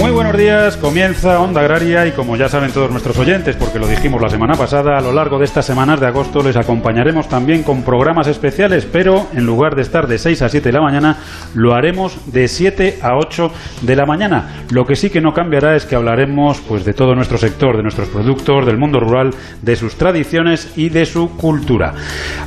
Muy buenos días, comienza Onda Agraria y como ya saben todos nuestros oyentes, porque lo dijimos la semana pasada, a lo largo de estas semanas de agosto les acompañaremos también con programas especiales, pero en lugar de estar de 6 a 7 de la mañana, lo haremos de 7 a 8 de la mañana. Lo que sí que no cambiará es que hablaremos pues de todo nuestro sector, de nuestros productos, del mundo rural, de sus tradiciones y de su cultura.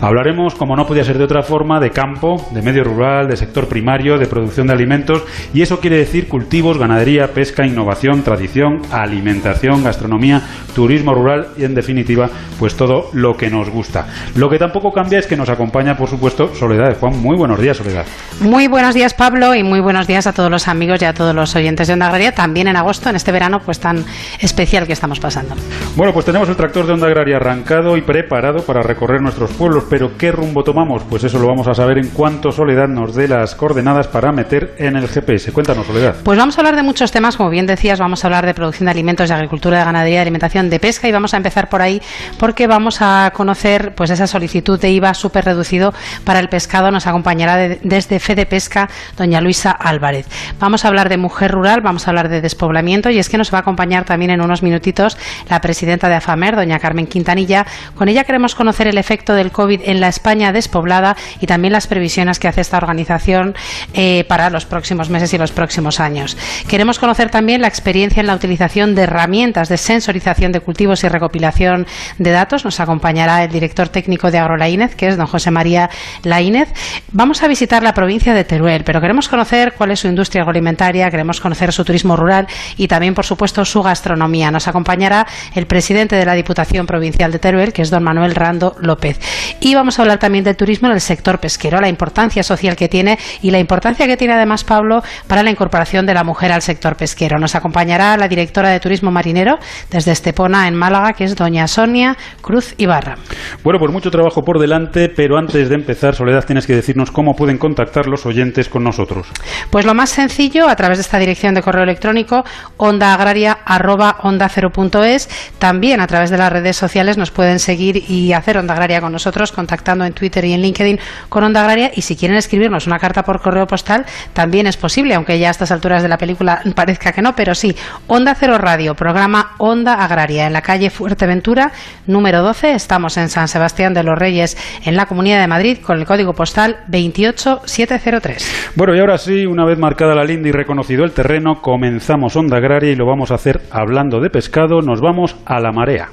Hablaremos, como no podía ser de otra forma, de campo, de medio rural, de sector primario, de producción de alimentos y eso quiere decir cultivos, ganadería, pesca, pesca, innovación, tradición, alimentación, gastronomía, turismo rural y en definitiva, pues todo lo que nos gusta. Lo que tampoco cambia es que nos acompaña, por supuesto, Soledad de Juan. Muy buenos días, Soledad. Muy buenos días, Pablo, y muy buenos días a todos los amigos y a todos los oyentes de Onda Agraria, también en agosto, en este verano pues tan especial que estamos pasando. Bueno, pues tenemos el tractor de Onda Agraria arrancado y preparado para recorrer nuestros pueblos, pero ¿qué rumbo tomamos? Pues eso lo vamos a saber en cuanto Soledad nos dé las coordenadas para meter en el GPS. Cuéntanos, Soledad. Pues vamos a hablar de muchos temas como bien decías, vamos a hablar de producción de alimentos, de agricultura, de ganadería, de alimentación, de pesca y vamos a empezar por ahí porque vamos a conocer pues esa solicitud de IVA súper reducido para el pescado. Nos acompañará desde Fede Pesca doña Luisa Álvarez. Vamos a hablar de mujer rural, vamos a hablar de despoblamiento y es que nos va a acompañar también en unos minutitos la presidenta de AFAMER, doña Carmen Quintanilla. Con ella queremos conocer el efecto del COVID en la España despoblada y también las previsiones que hace esta organización eh, para los próximos meses y los próximos años. Queremos conocer también la experiencia en la utilización de herramientas de sensorización de cultivos y recopilación de datos. Nos acompañará el director técnico de AgroLaínez, que es don José María Laínez. Vamos a visitar la provincia de Teruel, pero queremos conocer cuál es su industria agroalimentaria, queremos conocer su turismo rural y también, por supuesto, su gastronomía. Nos acompañará el presidente de la Diputación Provincial de Teruel, que es don Manuel Rando López. Y vamos a hablar también del turismo en el sector pesquero, la importancia social que tiene y la importancia que tiene además Pablo para la incorporación de la mujer al sector pesquero. Nos acompañará la directora de Turismo Marinero desde Estepona, en Málaga, que es doña Sonia Cruz Ibarra. Bueno, pues mucho trabajo por delante, pero antes de empezar, Soledad, tienes que decirnos cómo pueden contactar los oyentes con nosotros. Pues lo más sencillo, a través de esta dirección de correo electrónico, ondaagraria.onda0.es. También a través de las redes sociales nos pueden seguir y hacer Onda Agraria con nosotros, contactando en Twitter y en LinkedIn con Onda Agraria. Y si quieren escribirnos una carta por correo postal, también es posible, aunque ya a estas alturas de la película parezca que no, pero sí. Onda Cero Radio, programa Onda Agraria, en la calle Fuerteventura, número 12. Estamos en San Sebastián de los Reyes, en la Comunidad de Madrid, con el código postal 28703. Bueno, y ahora sí, una vez marcada la linda y reconocido el terreno, comenzamos Onda Agraria y lo vamos a hacer hablando de pescado. Nos vamos a la marea.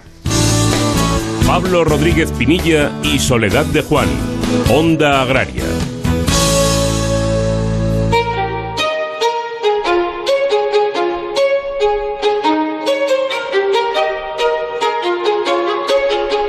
Pablo Rodríguez Pinilla y Soledad de Juan, Onda Agraria.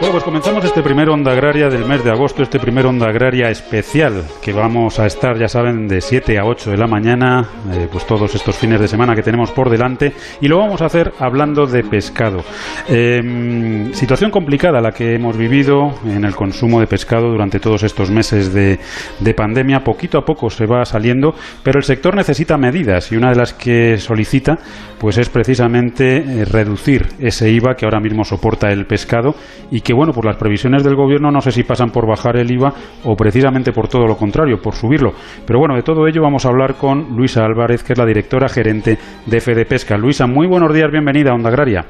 Bueno, pues comenzamos este primer Onda Agraria del mes de agosto, este primer Onda Agraria especial, que vamos a estar, ya saben, de 7 a 8 de la mañana, eh, pues todos estos fines de semana que tenemos por delante, y lo vamos a hacer hablando de pescado. Eh, situación complicada la que hemos vivido en el consumo de pescado durante todos estos meses de, de pandemia, poquito a poco se va saliendo, pero el sector necesita medidas, y una de las que solicita, pues es precisamente eh, reducir ese IVA que ahora mismo soporta el pescado y que bueno, por las previsiones del gobierno no sé si pasan por bajar el IVA o precisamente por todo lo contrario, por subirlo. Pero bueno, de todo ello vamos a hablar con Luisa Álvarez, que es la directora gerente de Fede Pesca. Luisa, muy buenos días, bienvenida a Onda Agraria.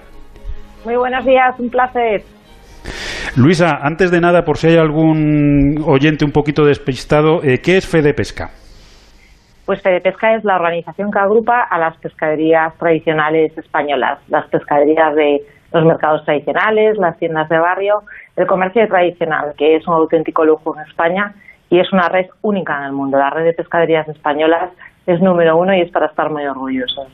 Muy buenos días, un placer. Luisa, antes de nada, por si hay algún oyente un poquito despistado, eh, ¿qué es Fede Pesca? Pues Fede Pesca es la organización que agrupa a las pescaderías tradicionales españolas, las pescaderías de los mercados tradicionales, las tiendas de barrio, el comercio tradicional, que es un auténtico lujo en España y es una red única en el mundo. La red de pescaderías españolas es número uno y es para estar muy orgullosos.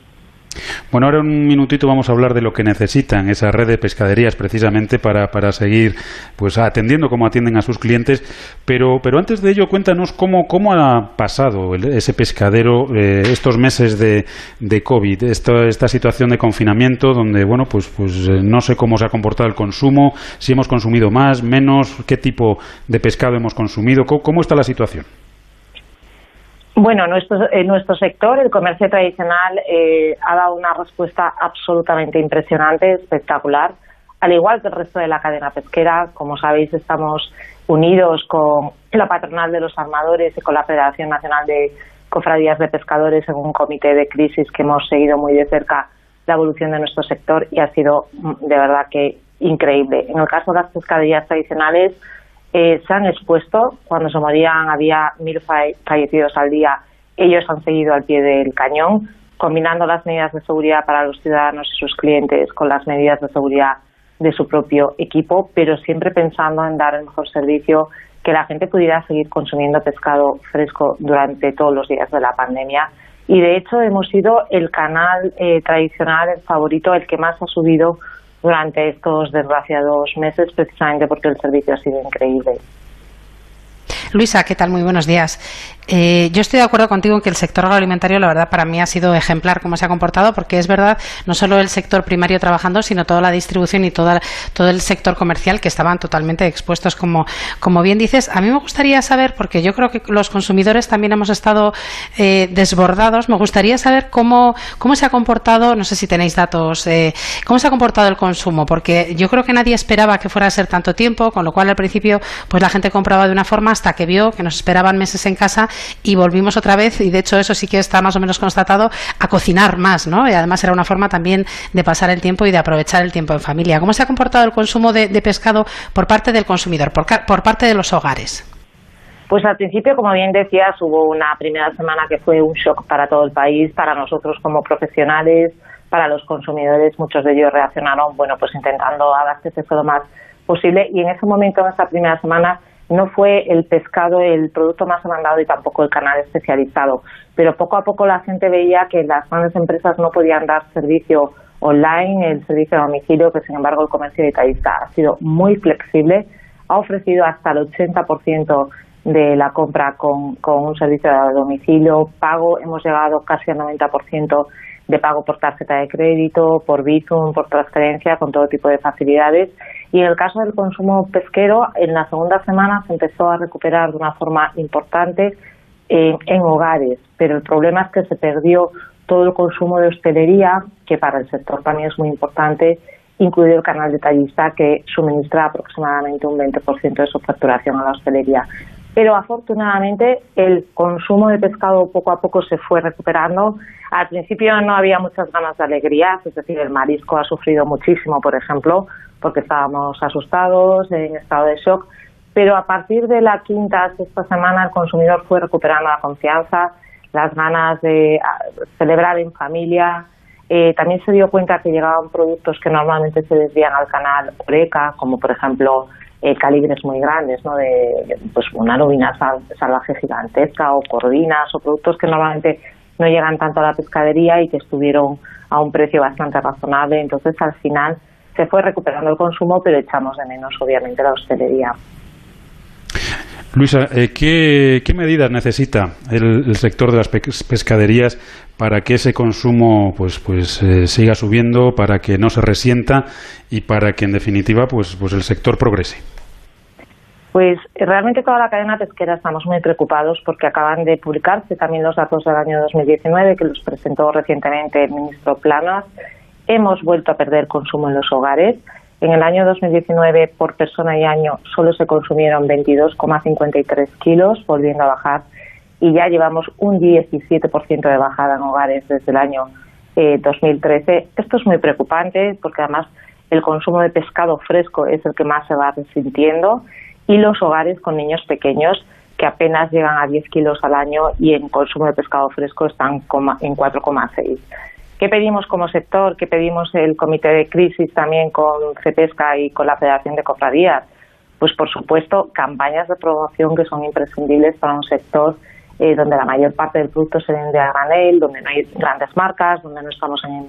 Bueno, ahora un minutito vamos a hablar de lo que necesitan esa red de pescaderías precisamente para, para seguir pues atendiendo como atienden a sus clientes. Pero, pero antes de ello, cuéntanos cómo, cómo ha pasado ese pescadero eh, estos meses de, de COVID, esta, esta situación de confinamiento donde, bueno, pues, pues eh, no sé cómo se ha comportado el consumo, si hemos consumido más, menos, qué tipo de pescado hemos consumido, cómo, cómo está la situación. Bueno, nuestro, en nuestro sector, el comercio tradicional, eh, ha dado una respuesta absolutamente impresionante, espectacular. al igual que el resto de la cadena pesquera. Como sabéis, estamos unidos con la patronal de los armadores y con la Federación Nacional de Cofradías de Pescadores en un comité de crisis que hemos seguido muy de cerca la evolución de nuestro sector y ha sido mm, de verdad que increíble. En el caso de las pescaderías tradicionales, eh, se han expuesto. Cuando se morían había mil fallecidos al día. Ellos han seguido al pie del cañón, combinando las medidas de seguridad para los ciudadanos y sus clientes con las medidas de seguridad de su propio equipo, pero siempre pensando en dar el mejor servicio, que la gente pudiera seguir consumiendo pescado fresco durante todos los días de la pandemia. Y de hecho hemos sido el canal eh, tradicional, el favorito, el que más ha subido durante estos desgraciados meses, precisamente porque el servicio ha sido increíble. Luisa, ¿qué tal? Muy buenos días. Eh, yo estoy de acuerdo contigo en que el sector agroalimentario, la verdad, para mí ha sido ejemplar cómo se ha comportado, porque es verdad, no solo el sector primario trabajando, sino toda la distribución y todo el sector comercial que estaban totalmente expuestos, como, como bien dices. A mí me gustaría saber, porque yo creo que los consumidores también hemos estado eh, desbordados, me gustaría saber cómo, cómo se ha comportado, no sé si tenéis datos, eh, cómo se ha comportado el consumo, porque yo creo que nadie esperaba que fuera a ser tanto tiempo, con lo cual al principio pues la gente compraba de una forma hasta que vio que nos esperaban meses en casa y volvimos otra vez, y de hecho eso sí que está más o menos constatado, a cocinar más, ¿no? Y además era una forma también de pasar el tiempo y de aprovechar el tiempo en familia. ¿Cómo se ha comportado el consumo de, pescado por parte del consumidor, por, por parte de los hogares? Pues al principio, como bien decías, hubo una primera semana que fue un shock para todo el país, para nosotros como profesionales, para los consumidores. Muchos de ellos reaccionaron, bueno, pues intentando abastecerse lo más posible. Y en ese momento, en esa primera semana, no fue el pescado el producto más demandado y tampoco el canal especializado. Pero poco a poco la gente veía que las grandes empresas no podían dar servicio online, el servicio a domicilio, que sin embargo el comercio detallista ha sido muy flexible, ha ofrecido hasta el 80% de la compra con, con un servicio a domicilio, pago, hemos llegado casi al 90% de pago por tarjeta de crédito, por Bizum, por transferencia, con todo tipo de facilidades. Y en el caso del consumo pesquero, en la segunda semana se empezó a recuperar de una forma importante eh, en hogares, pero el problema es que se perdió todo el consumo de hostelería, que para el sector también es muy importante, incluido el canal detallista que suministra aproximadamente un 20% de su facturación a la hostelería pero afortunadamente el consumo de pescado poco a poco se fue recuperando. Al principio no había muchas ganas de alegría, es decir, el marisco ha sufrido muchísimo, por ejemplo, porque estábamos asustados, en estado de shock, pero a partir de la quinta, sexta semana el consumidor fue recuperando la confianza, las ganas de ah, celebrar en familia. Eh, también se dio cuenta que llegaban productos que normalmente se desvían al canal Oreca, como por ejemplo eh, calibres muy grandes, ¿no? De pues una lubina salvaje gigantesca o corvinas o productos que normalmente no llegan tanto a la pescadería y que estuvieron a un precio bastante razonable. Entonces, al final se fue recuperando el consumo, pero echamos de menos, obviamente, la hostelería. Luisa, eh, ¿qué, medidas necesita el, sector de las pescaderías para que ese consumo pues, pues eh, siga subiendo, para que no se resienta y para que, en definitiva, pues, pues el sector progrese? Pues realmente toda la cadena pesquera estamos muy preocupados porque acaban de publicarse también los datos del año 2019 que los presentó recientemente el ministro Planas. Hemos vuelto a perder consumo en los hogares en el año 2019, por persona y año, solo se consumieron 22,53 kilos, volviendo a bajar, y ya llevamos un 17% de bajada en hogares desde el año 2013. Eh, Esto es muy preocupante porque además el consumo de pescado fresco es el que más se va resintiendo y los hogares con niños pequeños que apenas llegan a 10 kilos al año y en consumo de pescado fresco están en 4,6. ¿Qué pedimos como sector? ¿Qué pedimos el comité de crisis también con CEPESCA y con la Federación de Cofradías? Pues por supuesto campañas de promoción que son imprescindibles para un sector eh, donde la mayor parte del producto se vende a granel, donde no hay grandes marcas, donde no estamos en,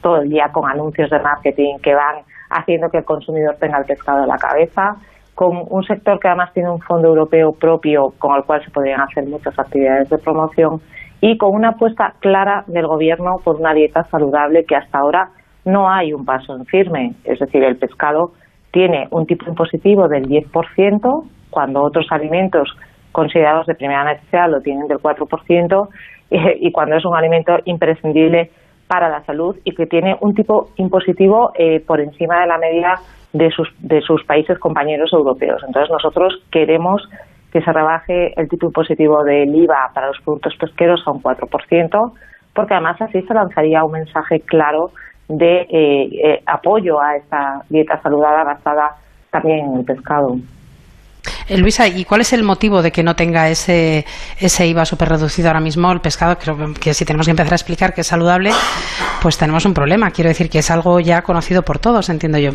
todo el día con anuncios de marketing que van haciendo que el consumidor tenga el pescado en la cabeza, con un sector que además tiene un fondo europeo propio con el cual se podrían hacer muchas actividades de promoción y con una apuesta clara del Gobierno por una dieta saludable que hasta ahora no hay un paso en firme. Es decir, el pescado tiene un tipo impositivo del 10%, cuando otros alimentos considerados de primera necesidad lo tienen del 4%, y cuando es un alimento imprescindible para la salud y que tiene un tipo impositivo eh, por encima de la media de sus, de sus países compañeros europeos. Entonces nosotros queremos que se rebaje el tipo impositivo del IVA para los productos pesqueros a un 4%, porque además así se lanzaría un mensaje claro de eh, eh, apoyo a esta dieta saludable basada también en el pescado. Luisa, ¿y cuál es el motivo de que no tenga ese, ese IVA súper reducido ahora mismo el pescado? Creo que si tenemos que empezar a explicar que es saludable, pues tenemos un problema. Quiero decir que es algo ya conocido por todos, entiendo yo.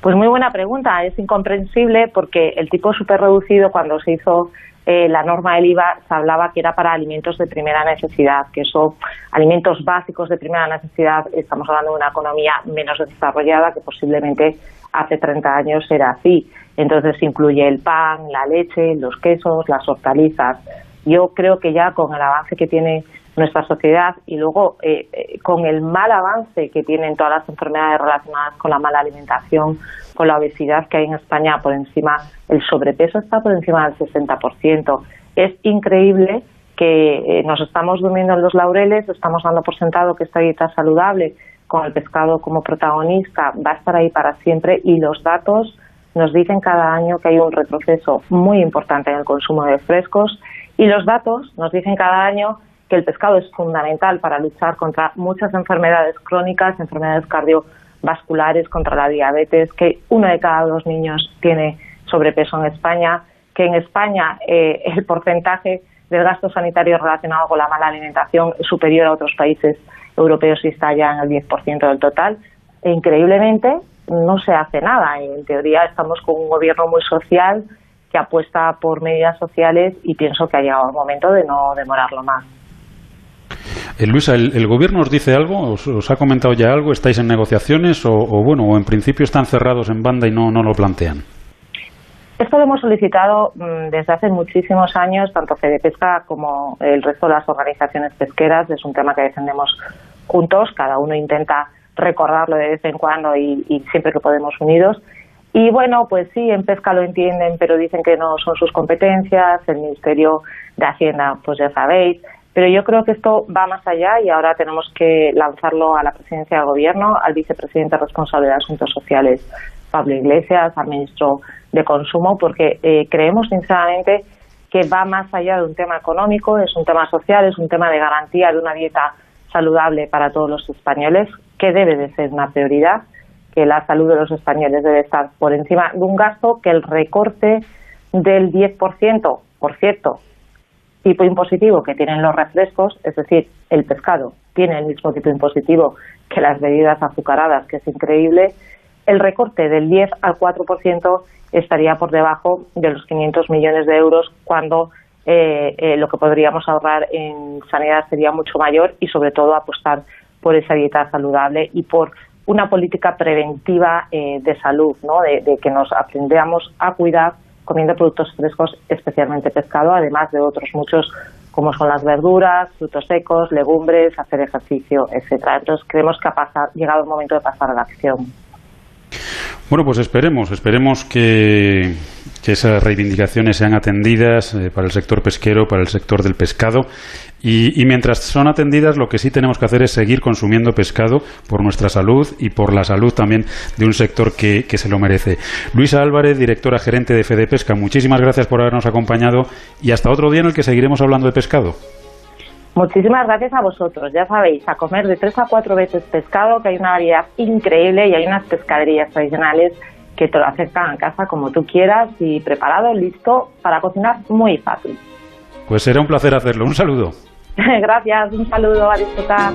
Pues muy buena pregunta. Es incomprensible porque el tipo súper reducido cuando se hizo eh, la norma del IVA se hablaba que era para alimentos de primera necesidad, que son alimentos básicos de primera necesidad, estamos hablando de una economía menos desarrollada que posiblemente hace 30 años era así. Entonces incluye el pan, la leche, los quesos, las hortalizas. Yo creo que ya con el avance que tiene nuestra sociedad y luego eh, eh, con el mal avance que tienen todas las enfermedades relacionadas con la mala alimentación, con la obesidad que hay en España por encima, el sobrepeso está por encima del 60%. Es increíble que eh, nos estamos durmiendo en los laureles, estamos dando por sentado que esta dieta saludable, con el pescado como protagonista, va a estar ahí para siempre y los datos nos dicen cada año que hay un retroceso muy importante en el consumo de frescos y los datos nos dicen cada año que el pescado es fundamental para luchar contra muchas enfermedades crónicas, enfermedades cardiovasculares, vasculares contra la diabetes, que uno de cada dos niños tiene sobrepeso en España, que en España eh, el porcentaje del gasto sanitario relacionado con la mala alimentación es superior a otros países europeos y está ya en el 10% del total. E increíblemente no se hace nada. En teoría estamos con un gobierno muy social que apuesta por medidas sociales y pienso que ha llegado el momento de no demorarlo más. Eh, Luisa, ¿el, gobierno os dice algo? ¿Os, ha comentado ya algo? ¿Estáis en negociaciones o, bueno, o en principio están cerrados en banda y no, no lo plantean? Esto lo hemos solicitado mm, desde hace muchísimos años, tanto Fede Pesca como el resto de las organizaciones pesqueras. Es un tema que defendemos juntos, cada uno intenta recordarlo de vez en cuando y, y siempre que podemos unidos. Y bueno, pues sí, en pesca lo entienden, pero dicen que no son sus competencias. El Ministerio de Hacienda, pues ya sabéis, pero yo creo que esto va más allá y ahora tenemos que lanzarlo a la presidencia del Gobierno, al vicepresidente responsable de Asuntos Sociales, Pablo Iglesias, al ministro de Consumo, porque eh, creemos sinceramente que va más allá de un tema económico, es un tema social, es un tema de garantía de una dieta saludable para todos los españoles, que debe de ser una prioridad, que la salud de los españoles debe estar por encima de un gasto que el recorte del 10%, por cierto, tipo impositivo que tienen los refrescos, es decir, el pescado tiene el mismo tipo impositivo que las bebidas azucaradas, que es increíble, el recorte del 10 al 4% estaría por debajo de los 500 millones de euros cuando eh, eh, lo que podríamos ahorrar en sanidad sería mucho mayor y sobre todo apostar por esa dieta saludable y por una política preventiva eh, de salud, ¿no? de, de que nos aprendamos a cuidar comiendo productos frescos, especialmente pescado, además de otros muchos como son las verduras, frutos secos, legumbres, hacer ejercicio, etcétera. Entonces creemos que ha llegado el momento de pasar a la acción. Bueno, pues esperemos, esperemos que, esas reivindicaciones sean atendidas eh, para el sector pesquero, para el sector del pescado. Y, mientras son atendidas, lo que sí tenemos que hacer es seguir consumiendo pescado por nuestra salud y por la salud también de un sector que, que se lo merece. Luisa Álvarez, directora gerente de Fede Pesca, muchísimas gracias por habernos acompañado y hasta otro día en el que seguiremos hablando de pescado. Muchísimas gracias a vosotros. Ya sabéis, a comer de tres a cuatro veces pescado, que hay una variedad increíble y hay unas pescaderías tradicionales que te lo acercan a casa como tú quieras y preparado, listo para cocinar muy fácil. Pues será un placer hacerlo. Un saludo. gracias, un saludo, a disfrutar.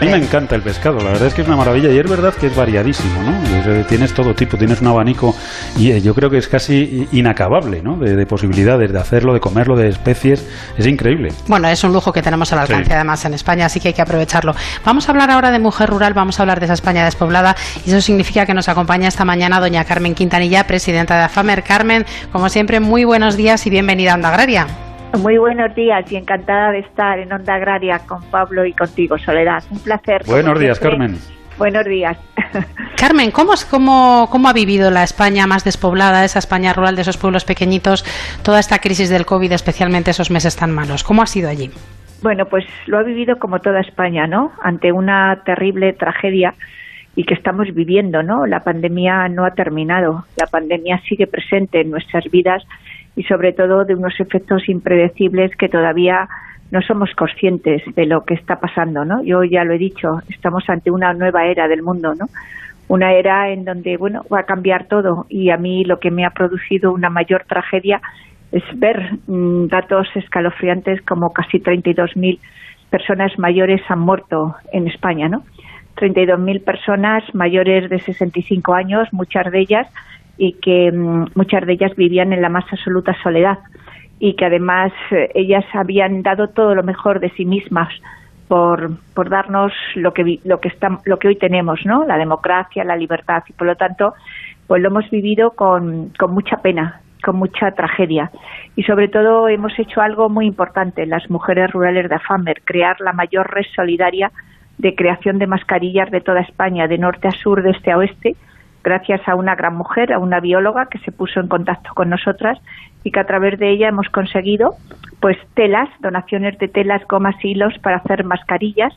A mí me encanta el pescado, la verdad es que es una maravilla y es verdad que es variadísimo, ¿no? Tienes todo tipo, tienes un abanico y eh, yo creo que es casi inacabable, ¿no? De, posibilidades de hacerlo, de comerlo, de especies, es increíble. Bueno, es un lujo que tenemos al alcance además en España, así que hay que aprovecharlo. Vamos a hablar ahora de mujer rural, vamos a hablar de esa España despoblada y eso significa que nos acompaña esta mañana doña Carmen Quintanilla, presidenta de AFAMER. Carmen, como siempre, muy buenos días y bienvenida a Onda Agraria. Muy buenos días y encantada de estar en Onda Agraria con Pablo y contigo, Soledad. Un placer. Buenos días, Carmen. Buenos días. Carmen, ¿cómo, cómo, ¿cómo ha vivido la España más despoblada, esa España rural de esos pueblos pequeñitos, toda esta crisis del COVID, especialmente esos meses tan malos? ¿Cómo ha sido allí? Bueno, pues lo ha vivido como toda España, ¿no? Ante una terrible tragedia y que estamos viviendo, ¿no? La pandemia no ha terminado, la pandemia sigue presente en nuestras vidas y sobre todo de unos efectos impredecibles que todavía no somos conscientes de lo que está pasando, ¿no? Yo ya lo he dicho, estamos ante una nueva era del mundo, ¿no? Una era en donde, bueno, va a cambiar todo y a mí lo que me ha producido una mayor tragedia es ver mm, datos escalofriantes como casi 32.000 personas mayores han muerto en España, ¿no? 32.000 personas mayores de 65 años, muchas de ellas y que mm, muchas de ellas vivían en la más absoluta soledad y que además eh, ellas habían dado todo lo mejor de sí mismas por, por darnos lo que lo que está, lo que hoy tenemos, ¿no? La democracia, la libertad y por lo tanto pues lo hemos vivido con, con mucha pena, con mucha tragedia y sobre todo hemos hecho algo muy importante las mujeres rurales de Afamer, crear la mayor red solidaria de creación de mascarillas de toda España, de norte a sur, de este a oeste, gracias a una gran mujer, a una bióloga que se puso en contacto con nosotras y que a través de ella hemos conseguido pues telas, donaciones de telas, gomas y hilos para hacer mascarillas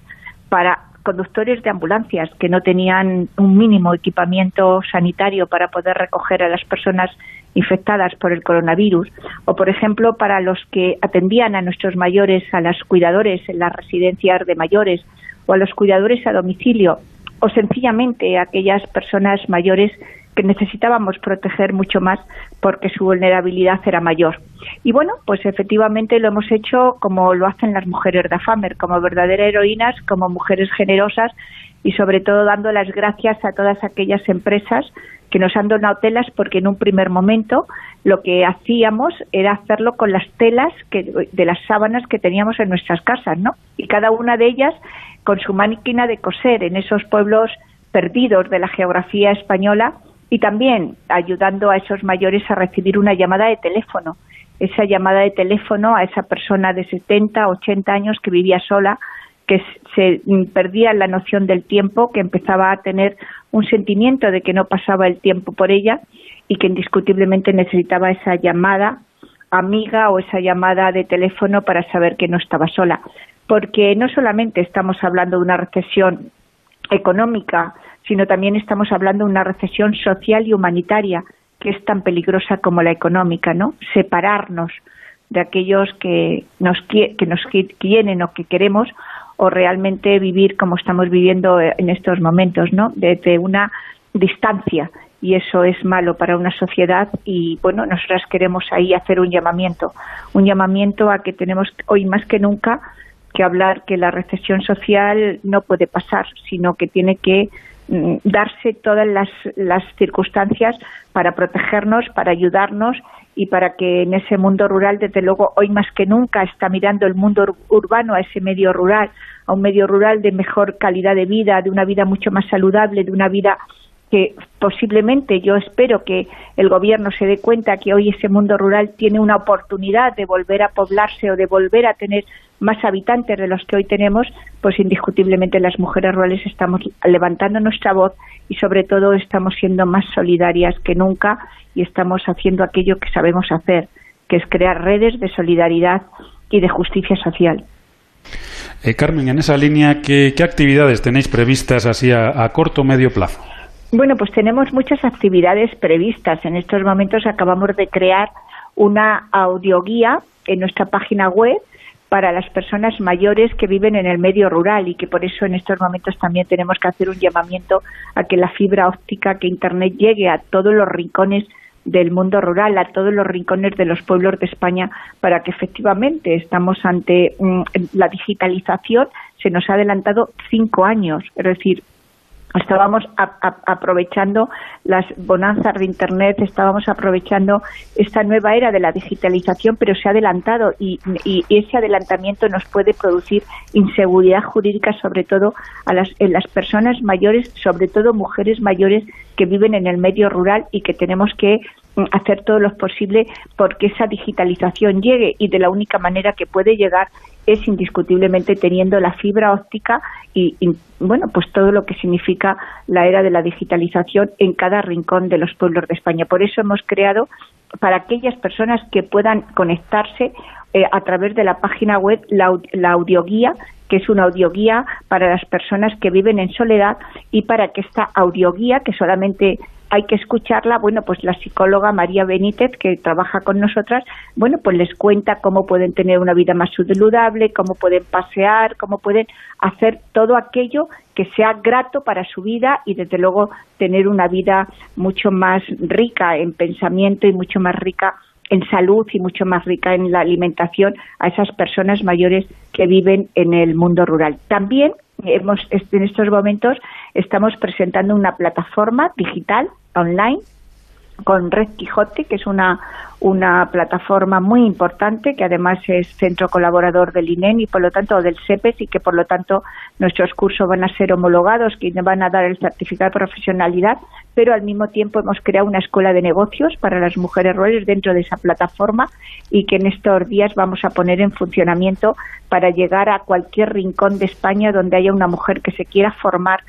para conductores de ambulancias que no tenían un mínimo equipamiento sanitario para poder recoger a las personas infectadas por el coronavirus o por ejemplo para los que atendían a nuestros mayores, a las cuidadores en las residencias de mayores o a los cuidadores a domicilio o sencillamente aquellas personas mayores que necesitábamos proteger mucho más porque su vulnerabilidad era mayor. Y bueno, pues efectivamente lo hemos hecho como lo hacen las mujeres de Afamer, como verdaderas heroínas, como mujeres generosas y sobre todo dando las gracias a todas aquellas empresas que nos han donado telas porque en un primer momento lo que hacíamos era hacerlo con las telas que, de las sábanas que teníamos en nuestras casas, ¿no? Y cada una de ellas con su máquina de coser en esos pueblos perdidos de la geografía española y también ayudando a esos mayores a recibir una llamada de teléfono, esa llamada de teléfono a esa persona de 70, 80 años que vivía sola, que se perdía la noción del tiempo, que empezaba a tener un sentimiento de que no pasaba el tiempo por ella y que indiscutiblemente necesitaba esa llamada amiga o esa llamada de teléfono para saber que no estaba sola porque no solamente estamos hablando de una recesión económica, sino también estamos hablando de una recesión social y humanitaria que es tan peligrosa como la económica, ¿no? Separarnos de aquellos que nos, que nos quieren o que queremos o realmente vivir como estamos viviendo en estos momentos, ¿no? Desde una distancia y eso es malo para una sociedad y bueno, nosotras queremos ahí hacer un llamamiento, un llamamiento a que tenemos hoy más que nunca que hablar que la recesión social no puede pasar, sino que tiene que darse todas las, las circunstancias para protegernos, para ayudarnos y para que en ese mundo rural, desde luego, hoy más que nunca está mirando el mundo urbano a ese medio rural, a un medio rural de mejor calidad de vida, de una vida mucho más saludable, de una vida que posiblemente yo espero que el gobierno se dé cuenta que hoy ese mundo rural tiene una oportunidad de volver a poblarse o de volver a tener más habitantes de los que hoy tenemos, pues indiscutiblemente las mujeres rurales estamos levantando nuestra voz y sobre todo estamos siendo más solidarias que nunca y estamos haciendo aquello que sabemos hacer, que es crear redes de solidaridad y de justicia social. Eh, Carmen, en esa línea, ¿qué, actividades tenéis previstas así a corto o medio plazo? Bueno, pues tenemos muchas actividades previstas. En estos momentos acabamos de crear una audioguía en nuestra página web para las personas mayores que viven en el medio rural y que por eso en estos momentos también tenemos que hacer un llamamiento a que la fibra óptica, que Internet llegue a todos los rincones del mundo rural, a todos los rincones de los pueblos de España, para que efectivamente estamos ante la digitalización, se nos ha adelantado cinco años, es decir, estábamos aprovechando las bonanzas de Internet, estábamos aprovechando esta nueva era de la digitalización, pero se ha adelantado y, ese adelantamiento nos puede producir inseguridad jurídica, sobre todo a las, en las personas mayores, sobre todo mujeres mayores que viven en el medio rural y que tenemos que hacer todo lo posible porque esa digitalización llegue y de la única manera que puede llegar es indiscutiblemente teniendo la fibra óptica y, bueno pues todo lo que significa la era de la digitalización en cada rincón de los pueblos de España. Por eso hemos creado para aquellas personas que puedan conectarse eh, a través de la página web la, la audioguía que es una audioguía para las personas que viven en soledad y para que esta audioguía, que solamente hay que escucharla, bueno, pues la psicóloga María Benítez, que trabaja con nosotras, bueno, pues les cuenta cómo pueden tener una vida más saludable, cómo pueden pasear, cómo pueden hacer todo aquello que sea grato para su vida y desde luego tener una vida mucho más rica en pensamiento y mucho más rica en salud y mucho más rica en la alimentación a esas personas mayores que viven en el mundo rural. También hemos en estos momentos estamos presentando una plataforma digital online con Red Quijote, que es una, una plataforma muy importante, que además es centro colaborador del INEN y por lo tanto del CEPES y que por lo tanto nuestros cursos van a ser homologados, que van a dar el certificado de profesionalidad, pero al mismo tiempo hemos creado una escuela de negocios para las mujeres rurales dentro de esa plataforma y que en estos días vamos a poner en funcionamiento para llegar a cualquier rincón de España donde haya una mujer que se quiera formar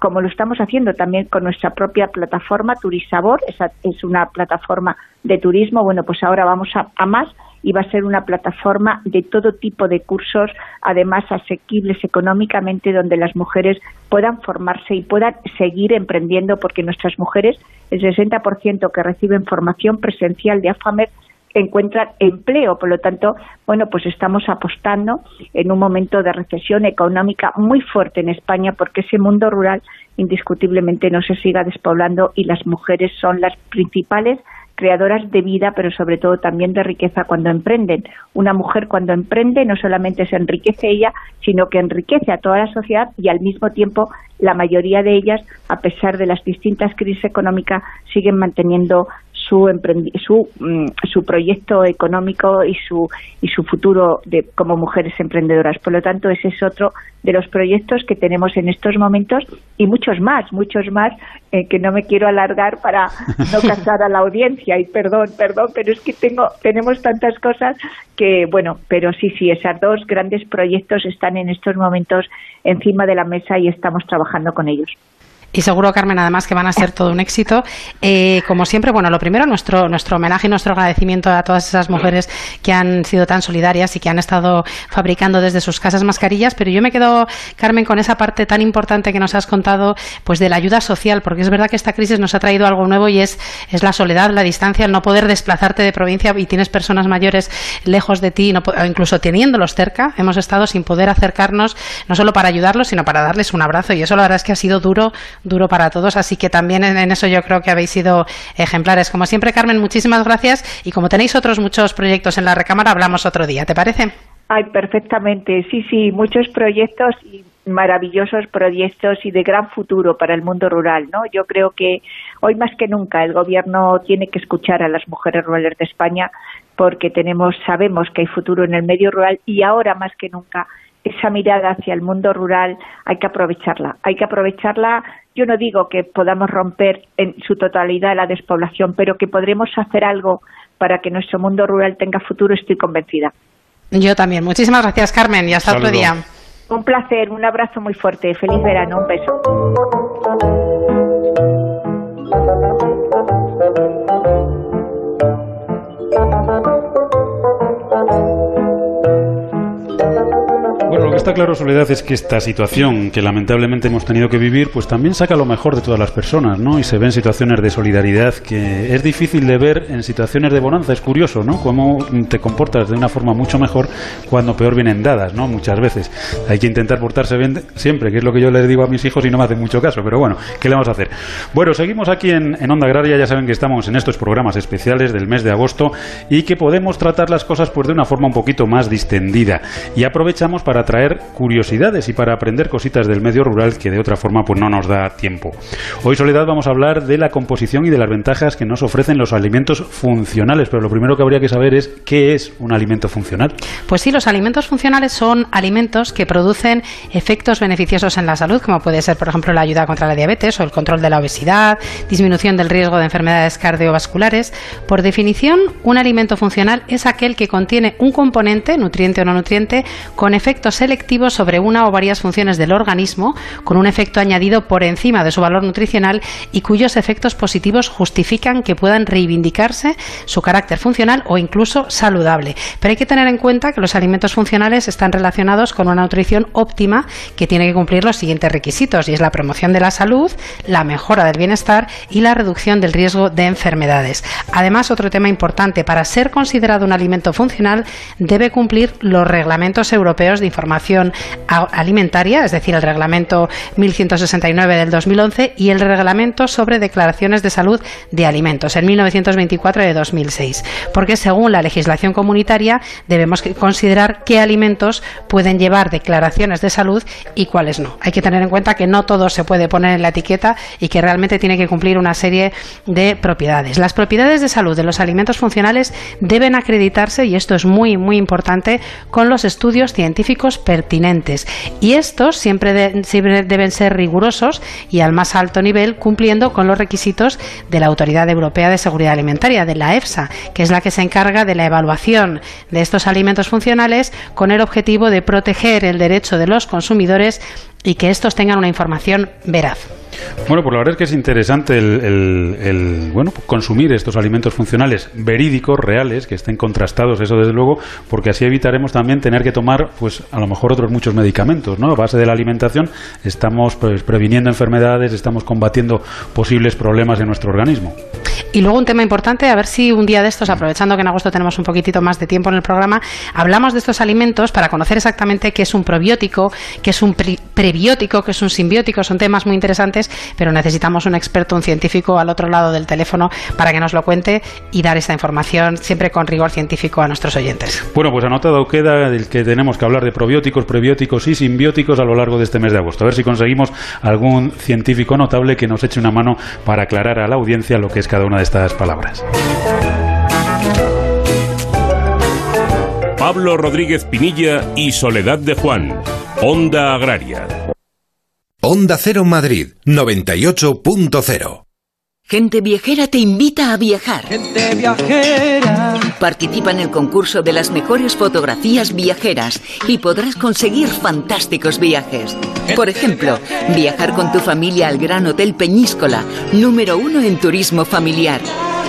como lo estamos haciendo también con nuestra propia plataforma Turisabor, esa es una plataforma de turismo, bueno, pues ahora vamos a, más y va a ser una plataforma de todo tipo de cursos, además asequibles económicamente, donde las mujeres puedan formarse y puedan seguir emprendiendo, porque nuestras mujeres, el 60% que reciben formación presencial de AFAMER, encuentran empleo. Por lo tanto, bueno, pues estamos apostando en un momento de recesión económica muy fuerte en España porque ese mundo rural indiscutiblemente no se siga despoblando y las mujeres son las principales creadoras de vida, pero sobre todo también de riqueza cuando emprenden. Una mujer cuando emprende no solamente se enriquece ella, sino que enriquece a toda la sociedad y al mismo tiempo la mayoría de ellas, a pesar de las distintas crisis económicas, siguen manteniendo su, su, mm, su proyecto económico y su, y su futuro de, como mujeres emprendedoras. Por lo tanto, ese es otro de los proyectos que tenemos en estos momentos y muchos más, muchos más, eh, que no me quiero alargar para no cansar a la audiencia. Y perdón, perdón, pero es que tengo, tenemos tantas cosas que, bueno, pero sí, sí, esos dos grandes proyectos están en estos momentos encima de la mesa y estamos trabajando con ellos. Y seguro, Carmen, además que van a ser todo un éxito. Eh, como siempre, bueno, lo primero, nuestro, nuestro homenaje y nuestro agradecimiento a todas esas mujeres que han sido tan solidarias y que han estado fabricando desde sus casas mascarillas. Pero yo me quedo, Carmen, con esa parte tan importante que nos has contado, pues de la ayuda social, porque es verdad que esta crisis nos ha traído algo nuevo y es, es la soledad, la distancia, el no poder desplazarte de provincia y tienes personas mayores lejos de ti, no, o incluso teniéndolos cerca. Hemos estado sin poder acercarnos, no solo para ayudarlos, sino para darles un abrazo. Y eso la verdad es que ha sido duro duro para todos, así que también en, eso yo creo que habéis sido ejemplares. Como siempre, Carmen, muchísimas gracias y como tenéis otros muchos proyectos en la recámara, hablamos otro día, ¿te parece? Ay, perfectamente, sí, sí, muchos proyectos y maravillosos proyectos y de gran futuro para el mundo rural, ¿no? Yo creo que hoy más que nunca el gobierno tiene que escuchar a las mujeres rurales de España porque tenemos sabemos que hay futuro en el medio rural y ahora más que nunca esa mirada hacia el mundo rural hay que aprovecharla. Hay que aprovecharla, yo no digo que podamos romper en su totalidad la despoblación, pero que podremos hacer algo para que nuestro mundo rural tenga futuro, estoy convencida. Yo también. Muchísimas gracias, Carmen, y hasta otro día. Un placer, un abrazo muy fuerte. Feliz verano, un beso. Está claro, Soledad, es que esta situación que lamentablemente hemos tenido que vivir, pues también saca lo mejor de todas las personas, ¿no? Y se ven situaciones de solidaridad que es difícil de ver en situaciones de bonanza. Es curioso, ¿no? Cómo te comportas de una forma mucho mejor cuando peor vienen dadas, ¿no? Muchas veces. Hay que intentar portarse bien siempre, que es lo que yo les digo a mis hijos y no me hacen mucho caso, pero bueno, ¿qué le vamos a hacer? Bueno, seguimos aquí en, en Onda Agraria, ya saben que estamos en estos programas especiales del mes de agosto y que podemos tratar las cosas pues de una forma un poquito más distendida. Y aprovechamos para traer curiosidades y para aprender cositas del medio rural que de otra forma pues no nos da tiempo. Hoy, Soledad, vamos a hablar de la composición y de las ventajas que nos ofrecen los alimentos funcionales, pero lo primero que habría que saber es qué es un alimento funcional. Pues sí, los alimentos funcionales son alimentos que producen efectos beneficiosos en la salud, como puede ser, por ejemplo, la ayuda contra la diabetes o el control de la obesidad, disminución del riesgo de enfermedades cardiovasculares. Por definición, un alimento funcional es aquel que contiene un componente, nutriente o no nutriente, con efectos selectivos sobre una o varias funciones del organismo, con un efecto añadido por encima de su valor nutricional y cuyos efectos positivos justifican que puedan reivindicarse su carácter funcional o incluso saludable. Pero hay que tener en cuenta que los alimentos funcionales están relacionados con una nutrición óptima que tiene que cumplir los siguientes requisitos y es la promoción de la salud, la mejora del bienestar y la reducción del riesgo de enfermedades. Además, otro tema importante, para ser considerado un alimento funcional debe cumplir los reglamentos europeos de información alimentaria, es decir, el reglamento 1169 del 2011 y el reglamento sobre declaraciones de salud de alimentos, en 1924 de 2006, porque según la legislación comunitaria debemos considerar qué alimentos pueden llevar declaraciones de salud y cuáles no. Hay que tener en cuenta que no todo se puede poner en la etiqueta y que realmente tiene que cumplir una serie de propiedades. Las propiedades de salud de los alimentos funcionales deben acreditarse, y esto es muy, muy importante, con los estudios científicos Y estos siempre, deben ser rigurosos y al más alto nivel, cumpliendo con los requisitos de la Autoridad Europea de Seguridad Alimentaria, de la EFSA, que es la que se encarga de la evaluación de estos alimentos funcionales con el objetivo de proteger el derecho de los consumidores y que estos tengan una información veraz. Bueno, pues la verdad es que es interesante el, bueno consumir estos alimentos funcionales verídicos, reales, que estén contrastados, eso desde luego, porque así evitaremos también tener que tomar, pues a lo mejor otros muchos medicamentos, ¿no? A base de la alimentación estamos pues, previniendo enfermedades, estamos combatiendo posibles problemas en nuestro organismo. Y luego un tema importante, a ver si un día de estos, aprovechando que en agosto tenemos un poquitito más de tiempo en el programa, hablamos de estos alimentos para conocer exactamente qué es un probiótico, qué es un prebiótico, qué es un simbiótico, son temas muy interesantes, pero necesitamos un experto, un científico al otro lado del teléfono para que nos lo cuente y dar esta información siempre con rigor científico a nuestros oyentes. Bueno, pues anotado queda el que tenemos que hablar de probióticos, prebióticos y simbióticos a lo largo de este mes de agosto. A ver si conseguimos algún científico notable que nos eche una mano para aclarar a la audiencia lo que es cada una de estas palabras. Pablo Rodríguez Pinilla y Soledad de Juan, Onda Agraria. Onda Cero Madrid, 98.0. Gente Viajera te invita a viajar. Gente Viajera. Participa en el concurso de las mejores fotografías viajeras y podrás conseguir fantásticos viajes. Por ejemplo, viajar con tu familia al Gran Hotel Peñíscola, número uno en turismo familiar.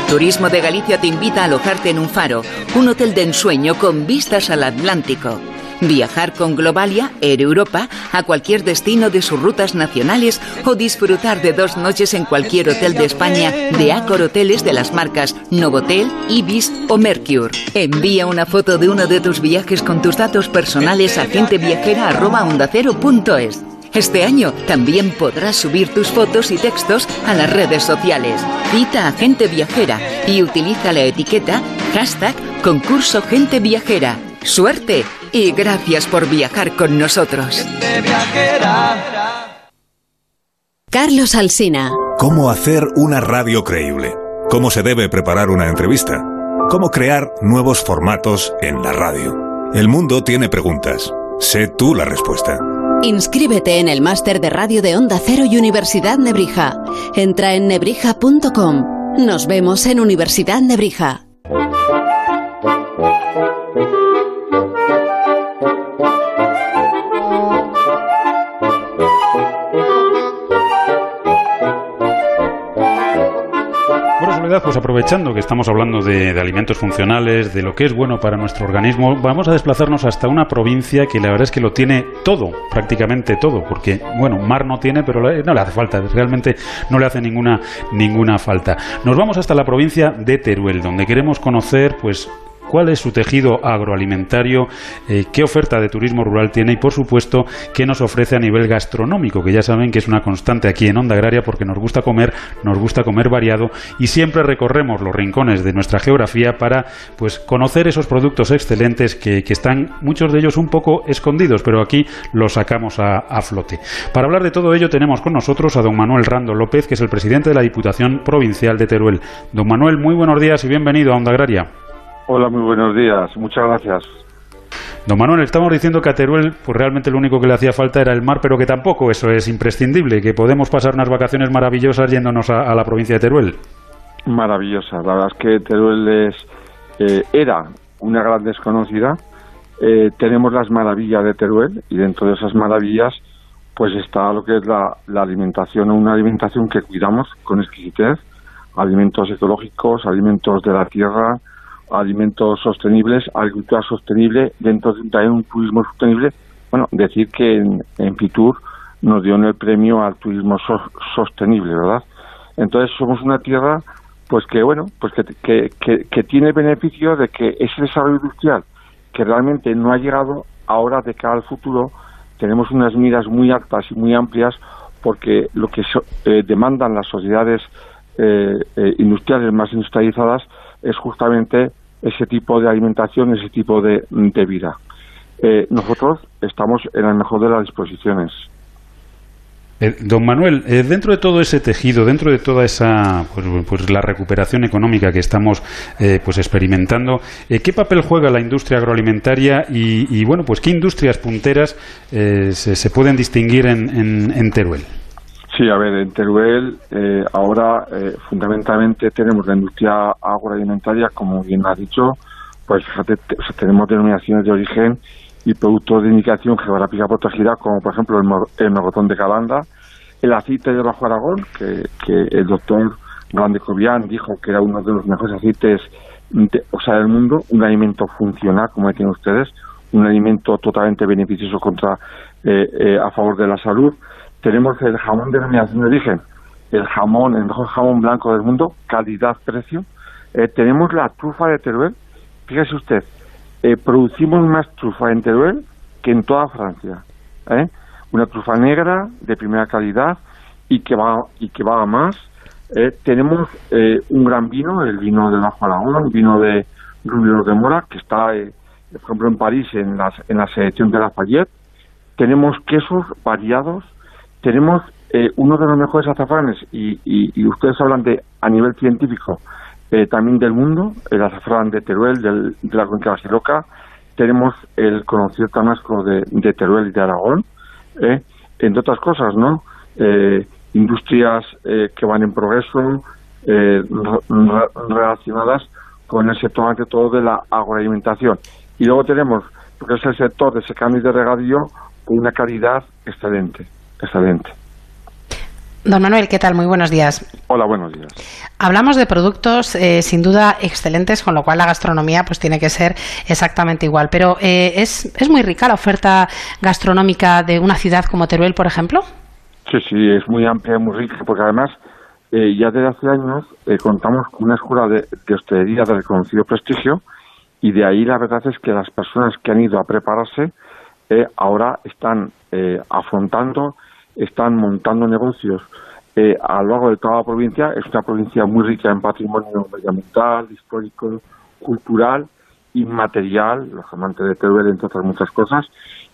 Turismo de Galicia te invita a alojarte en un faro, un hotel de ensueño con vistas al Atlántico. Viajar con Globalia, Air Europa, a cualquier destino de sus rutas nacionales o disfrutar de dos noches en cualquier hotel de España de Accor Hoteles de las marcas Novotel, Ibis o Mercure. Envía una foto de uno de tus viajes con tus datos personales a genteviajera.ondacero.es. Este año también podrás subir tus fotos y textos a las redes sociales. Cita a Gente Viajera y utiliza la etiqueta hashtag concurso Gente Viajera. ¡Suerte! y gracias por viajar con nosotros. Carlos Alsina. ¿Cómo hacer una radio creíble? ¿Cómo se debe preparar una entrevista? ¿Cómo crear nuevos formatos en la radio? El mundo tiene preguntas. Sé tú la respuesta. Inscríbete en el máster de radio de Onda Cero y Universidad Nebrija. Entra en nebrija.com. Nos vemos en Universidad Nebrija. Pues aprovechando que estamos hablando de, alimentos funcionales, de lo que es bueno para nuestro organismo, vamos a desplazarnos hasta una provincia que la verdad es que lo tiene todo, prácticamente todo, porque, bueno, mar no tiene, pero no le hace falta, realmente no le hace ninguna, ninguna falta. Nos vamos hasta la provincia de Teruel, donde queremos conocer, pues, cuál es su tejido agroalimentario, eh, qué oferta de turismo rural tiene y, por supuesto, qué nos ofrece a nivel gastronómico, que ya saben que es una constante aquí en Onda Agraria porque nos gusta comer, nos gusta comer variado y siempre recorremos los rincones de nuestra geografía para pues conocer esos productos excelentes que, están muchos de ellos un poco escondidos, pero aquí los sacamos a, a flote. Para hablar de todo ello tenemos con nosotros a don Manuel Rando López, que es el presidente de la Diputación Provincial de Teruel. Don Manuel, muy buenos días y bienvenido a Onda Agraria. Hola, muy buenos días. Muchas gracias. Don Manuel, estamos diciendo que a Teruel pues realmente lo único que le hacía falta era el mar, pero que tampoco eso es imprescindible, que podemos pasar unas vacaciones maravillosas yéndonos a, la provincia de Teruel. Maravillosa. La verdad es que Teruel es, eh, era una gran desconocida. Eh, tenemos las maravillas de Teruel y dentro de esas maravillas pues está lo que es la, la alimentación, una alimentación que cuidamos con exquisitez, alimentos ecológicos, alimentos de la tierra, alimentos sostenibles, agricultura sostenible, dentro de un turismo sostenible. Bueno, decir que en, Fitur nos dio el premio al turismo sostenible, ¿verdad? Entonces somos una tierra pues que bueno, pues que, que, que, tiene beneficio de que ese desarrollo industrial que realmente no ha llegado ahora de cara al futuro, tenemos unas miras muy altas y muy amplias porque lo que eh, demandan las sociedades eh, eh, industriales más industrializadas es justamente ese tipo de alimentación, ese tipo de, vida. Eh, nosotros estamos en el mejor de las disposiciones. Eh, don Manuel, eh, dentro de todo ese tejido, dentro de toda esa pues, pues la recuperación económica que estamos pues experimentando, ¿qué papel juega la industria agroalimentaria y, bueno pues qué industrias punteras se, pueden distinguir en Teruel? Sí, a ver, en Teruel eh, ahora eh, fundamentalmente tenemos la industria agroalimentaria, como bien ha dicho, pues fíjate, tenemos denominaciones de origen y productos de indicación geográfica protegida, como por ejemplo el, el de Calanda, el aceite de Bajo Aragón, que, el doctor Grande Cobian dijo que era uno de los mejores aceites o sea, del mundo, un alimento funcional, como decían ustedes, un alimento totalmente beneficioso contra eh, a favor de la salud tenemos el jamón de denominación de origen, el jamón, el mejor jamón blanco del mundo, calidad-precio. Eh, tenemos la trufa de Teruel. Fíjese usted, eh, producimos más trufa en Teruel que en toda Francia. ¿eh? Una trufa negra de primera calidad y que va y que va a más. tenemos un gran vino, el vino de Bajo Aragón, vino de Rubio de Mora, que está, por ejemplo, en París en, las, en la selección de la Fayette. Tenemos quesos variados tenemos eh, uno de los mejores azafranes y, ustedes hablan de a nivel científico eh, también del mundo, el azafrán de Teruel, de la cuenca Basiloca, tenemos el conocido tanasco de, Teruel y de Aragón, eh, entre otras cosas, ¿no? industrias que van en progreso relacionadas con el sector ante todo de la agroalimentación. Y luego tenemos lo que es el sector de secano y de regadío con una calidad excelente excelente. Don Manuel, ¿qué tal? Muy buenos días. Hola, buenos días. Hablamos de productos eh, sin duda excelentes, con lo cual la gastronomía pues tiene que ser exactamente igual. Pero eh, ¿es, ¿es muy rica la oferta gastronómica de una ciudad como Teruel, por ejemplo? Sí, sí, es muy amplia, muy rica, porque además eh, ya desde hace años contamos con una escuela de, de hostelería de reconocido prestigio y de ahí la verdad es que las personas que han ido a prepararse ahora están afrontando están montando negocios eh, a lo largo de toda la provincia. Es una provincia muy rica en patrimonio medioambiental, histórico, cultural, inmaterial, los amantes de Teruel, entre otras muchas cosas,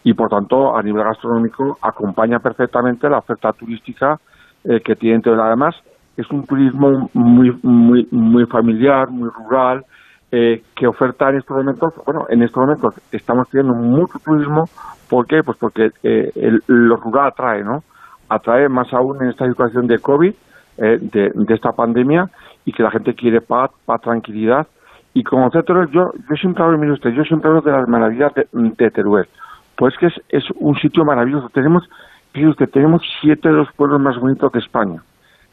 y por tanto, a nivel gastronómico, acompaña perfectamente la oferta turística eh, que tiene Teruel. Además, es un turismo muy, muy, muy familiar, muy rural, eh, que oferta en estos momentos, bueno, en estos momentos estamos teniendo mucho turismo, ¿por qué? Pues porque eh, lo rural atrae, ¿no? Atrae más aún en esta situación de COVID, eh, de, esta pandemia, y que la gente quiere paz, paz, tranquilidad, y como Teruel, yo, yo siempre hablo, mire usted, yo siempre hablo de las maravillas de, Teruel, pues que es, es un sitio maravilloso, tenemos, fíjese usted, tenemos siete de los pueblos más bonitos de España,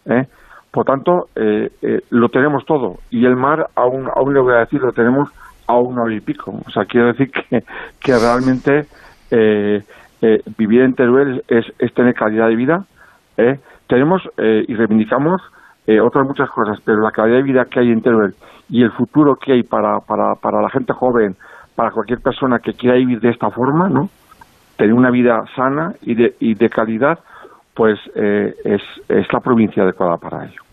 ¿eh? Por tanto, eh, eh, lo tenemos todo. Y el mar, aún, aún le voy a decir, lo tenemos a un hora y pico. O sea, quiero decir que, que realmente eh, vivir en Teruel es, tener calidad de vida. Tenemos y reivindicamos otras muchas cosas, pero la calidad de vida que hay en Teruel y el futuro que hay para, para, para la gente joven, para cualquier persona que quiera vivir de esta forma, ¿no? tener una vida sana y de, y de calidad, pues es, es la provincia adecuada para ello.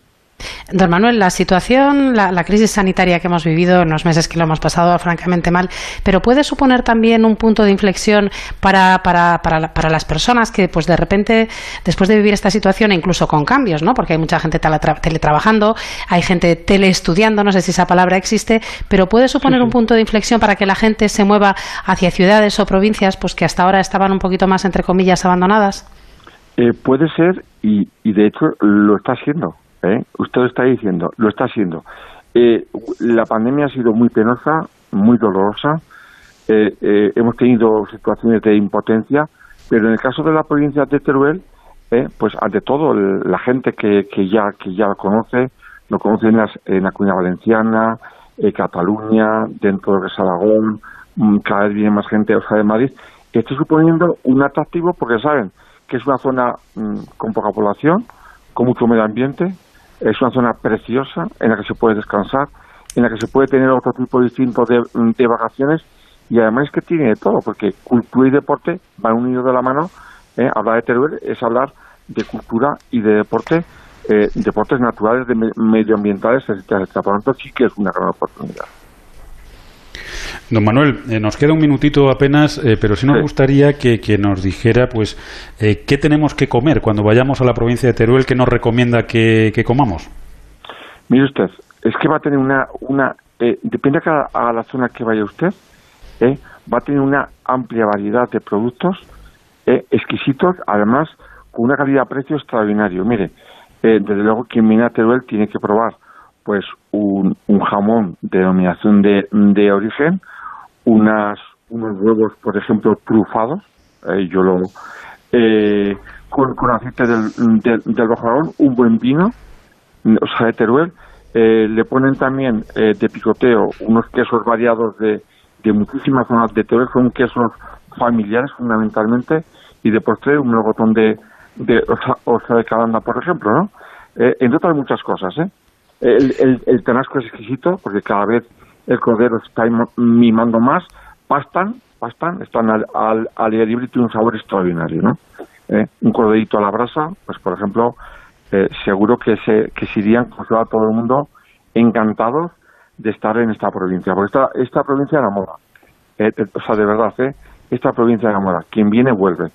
Don Manuel, la situación, la, crisis sanitaria que hemos vivido en los meses que lo hemos pasado francamente mal, pero puede suponer también un punto de inflexión para, para, para, para las personas que, pues de repente, después de vivir esta situación, e incluso con cambios, ¿no? Porque hay mucha gente teletrabajando, hay gente teleestudiando, no sé si esa palabra existe, pero puede suponer un punto de inflexión para que la gente se mueva hacia ciudades o provincias, pues que hasta ahora estaban un poquito más, entre comillas, abandonadas. Eh, puede ser y, y de hecho lo está haciendo ¿eh? Usted lo está diciendo, lo está haciendo. Eh, la pandemia ha sido muy penosa, muy dolorosa. Eh, hemos tenido situaciones de impotencia, pero en el caso de la provincia de Teruel, pues ante todo la gente que, que ya que ya lo conoce, lo conoce en, la Comunidad Valenciana, Cataluña, dentro de Aragón, mm, cada vez viene más gente o de Madrid, está suponiendo un atractivo porque saben que es una zona mm, con poca población, con mucho medio ambiente, es una zona preciosa en la que se puede descansar, en la que se puede tener otro tipo distinto de, vacaciones y además es que tiene de todo, porque cultura y deporte van unidos de la mano. ¿eh? Hablar de Teruel es hablar de cultura y de deporte, eh, deportes naturales, de medioambientales, etcétera, etcétera. Por lo tanto, sí que es una gran oportunidad. Don Manuel, eh, nos queda un minutito apenas, eh, pero sí nos gustaría que, nos dijera, pues, eh, qué tenemos que comer cuando vayamos a la provincia de Teruel, qué nos recomienda que, comamos. Mire usted, es que va a tener una, una depende a, a, la zona que vaya usted, va a tener una amplia variedad de productos exquisitos, además con una calidad-precio extraordinario. Mire, desde luego quien viene a Teruel tiene que probar pues un, jamón de denominación de, de origen, unas, unos huevos, por ejemplo, trufados, eh, yo lo, eh, con, aceite del, del, del un buen vino, o sea, de Teruel, eh, le ponen también de picoteo unos quesos variados de, de muchísimas zonas de Teruel, son quesos familiares fundamentalmente, y de postre un botón de, de osa, de calanda, por ejemplo, ¿no? entre otras muchas cosas, ¿eh? El, el, el tenasco es exquisito porque cada vez el cordero está mimando más, pastan, pastan, están al, al, aire libre y tiene un sabor extraordinario, ¿no? Eh, un corderito a la brasa, pues por ejemplo, eh, seguro que se, que se irían pues, a todo el mundo encantados de estar en esta provincia, porque esta, esta provincia enamora, eh, o sea, de verdad, ¿eh? esta provincia enamora, quien viene vuelve.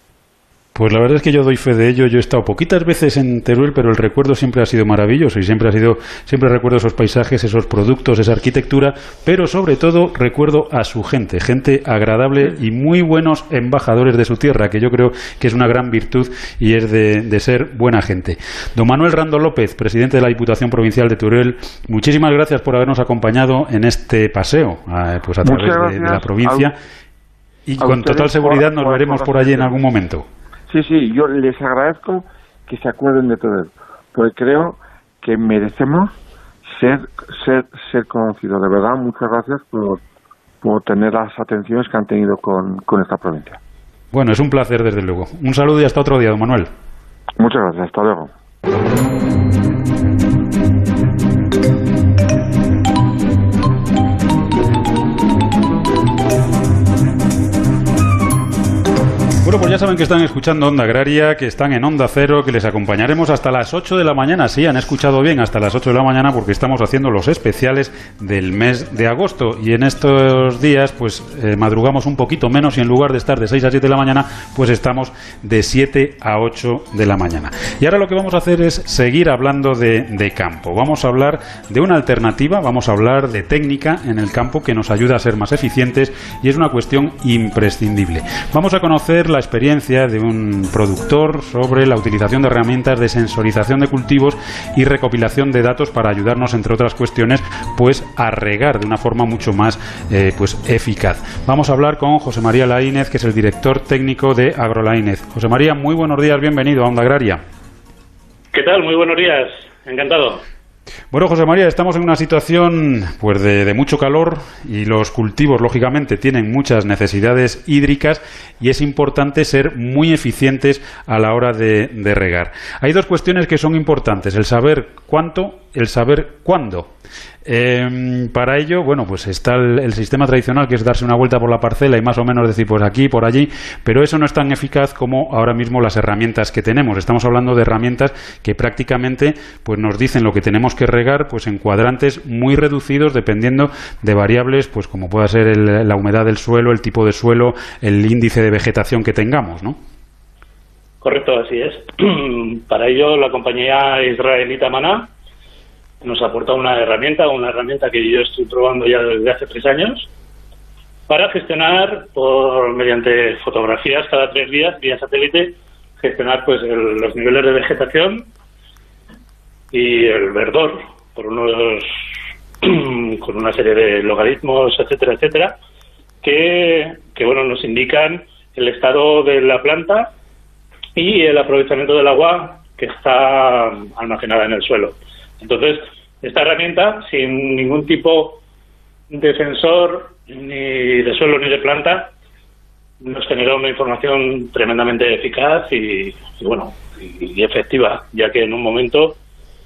Pues la verdad es que yo doy fe de ello. Yo he estado poquitas veces en Teruel, pero el recuerdo siempre ha sido maravilloso y siempre ha sido, siempre recuerdo esos paisajes, esos productos, esa arquitectura, pero sobre todo recuerdo a su gente, gente agradable y muy buenos embajadores de su tierra, que yo creo que es una gran virtud y es de, ser buena gente. Don Manuel Rando López, presidente de la Diputación Provincial de Teruel, muchísimas gracias por habernos acompañado en este paseo, pues a través de, la provincia. Y con total seguridad nos veremos por allí en algún momento. Sí, sí, yo les agradezco que se acuerden de todo eso, porque creo que merecemos ser, ser, ser conocidos. De verdad, muchas gracias por, por tener las atenciones que han tenido con, con esta provincia. Bueno, es un placer, desde luego. Un saludo y hasta otro día, don Manuel. Muchas gracias, hasta luego. Bueno, pues ya saben que están escuchando Onda Agraria, que están en Onda Cero, que les acompañaremos hasta las 8 de la mañana. Sí, han escuchado bien, hasta las 8 de la mañana, porque estamos haciendo los especiales del mes de agosto. Y en estos días, pues eh, madrugamos un poquito menos y en lugar de estar de 6 a 7 de la mañana, pues estamos de 7 a 8 de la mañana. Y ahora lo que vamos a hacer es seguir hablando de, de campo. Vamos a hablar de una alternativa, vamos a hablar de técnica en el campo que nos ayuda a ser más eficientes y es una cuestión imprescindible. Vamos a conocer la experiencia de un productor sobre la utilización de herramientas de sensorización de cultivos y recopilación de datos para ayudarnos, entre otras cuestiones, pues a regar de una forma mucho más eh, pues eficaz. Vamos a hablar con José María Laínez, que es el director técnico de AgroLaínez. José María, muy buenos días, bienvenido a Onda Agraria. ¿Qué tal? Muy buenos días. encantado. Bueno, José María, estamos en una situación pues de, mucho calor y los cultivos, lógicamente, tienen muchas necesidades hídricas y es importante ser muy eficientes a la hora de, de regar. Hay dos cuestiones que son importantes, el saber cuánto, el saber cuándo. Eh, para ello, bueno, pues está el, sistema tradicional que es darse una vuelta por la parcela y más o menos decir pues aquí, por allí, pero eso no es tan eficaz como ahora mismo las herramientas que tenemos. Estamos hablando de herramientas que prácticamente pues nos dicen lo que tenemos que regar pues en cuadrantes muy reducidos dependiendo de variables pues como pueda ser la humedad del suelo, el tipo de suelo, el índice de vegetación que tengamos, ¿no? Correcto, así es. Para ello la compañía israelita Maná nos aporta una herramienta, una herramienta que yo estoy probando ya desde hace tres años, para gestionar por mediante fotografías cada tres días vía satélite, gestionar pues los niveles de vegetación y el verdor por unos con una serie de logaritmos, etcétera, etcétera, que, que bueno nos indican el estado de la planta y el aprovechamiento del agua que está almacenada en el suelo. Entonces, esta herramienta, sin ningún tipo de sensor, ni de suelo ni de planta, nos genera una información tremendamente eficaz y, bueno, y, efectiva, ya que en un momento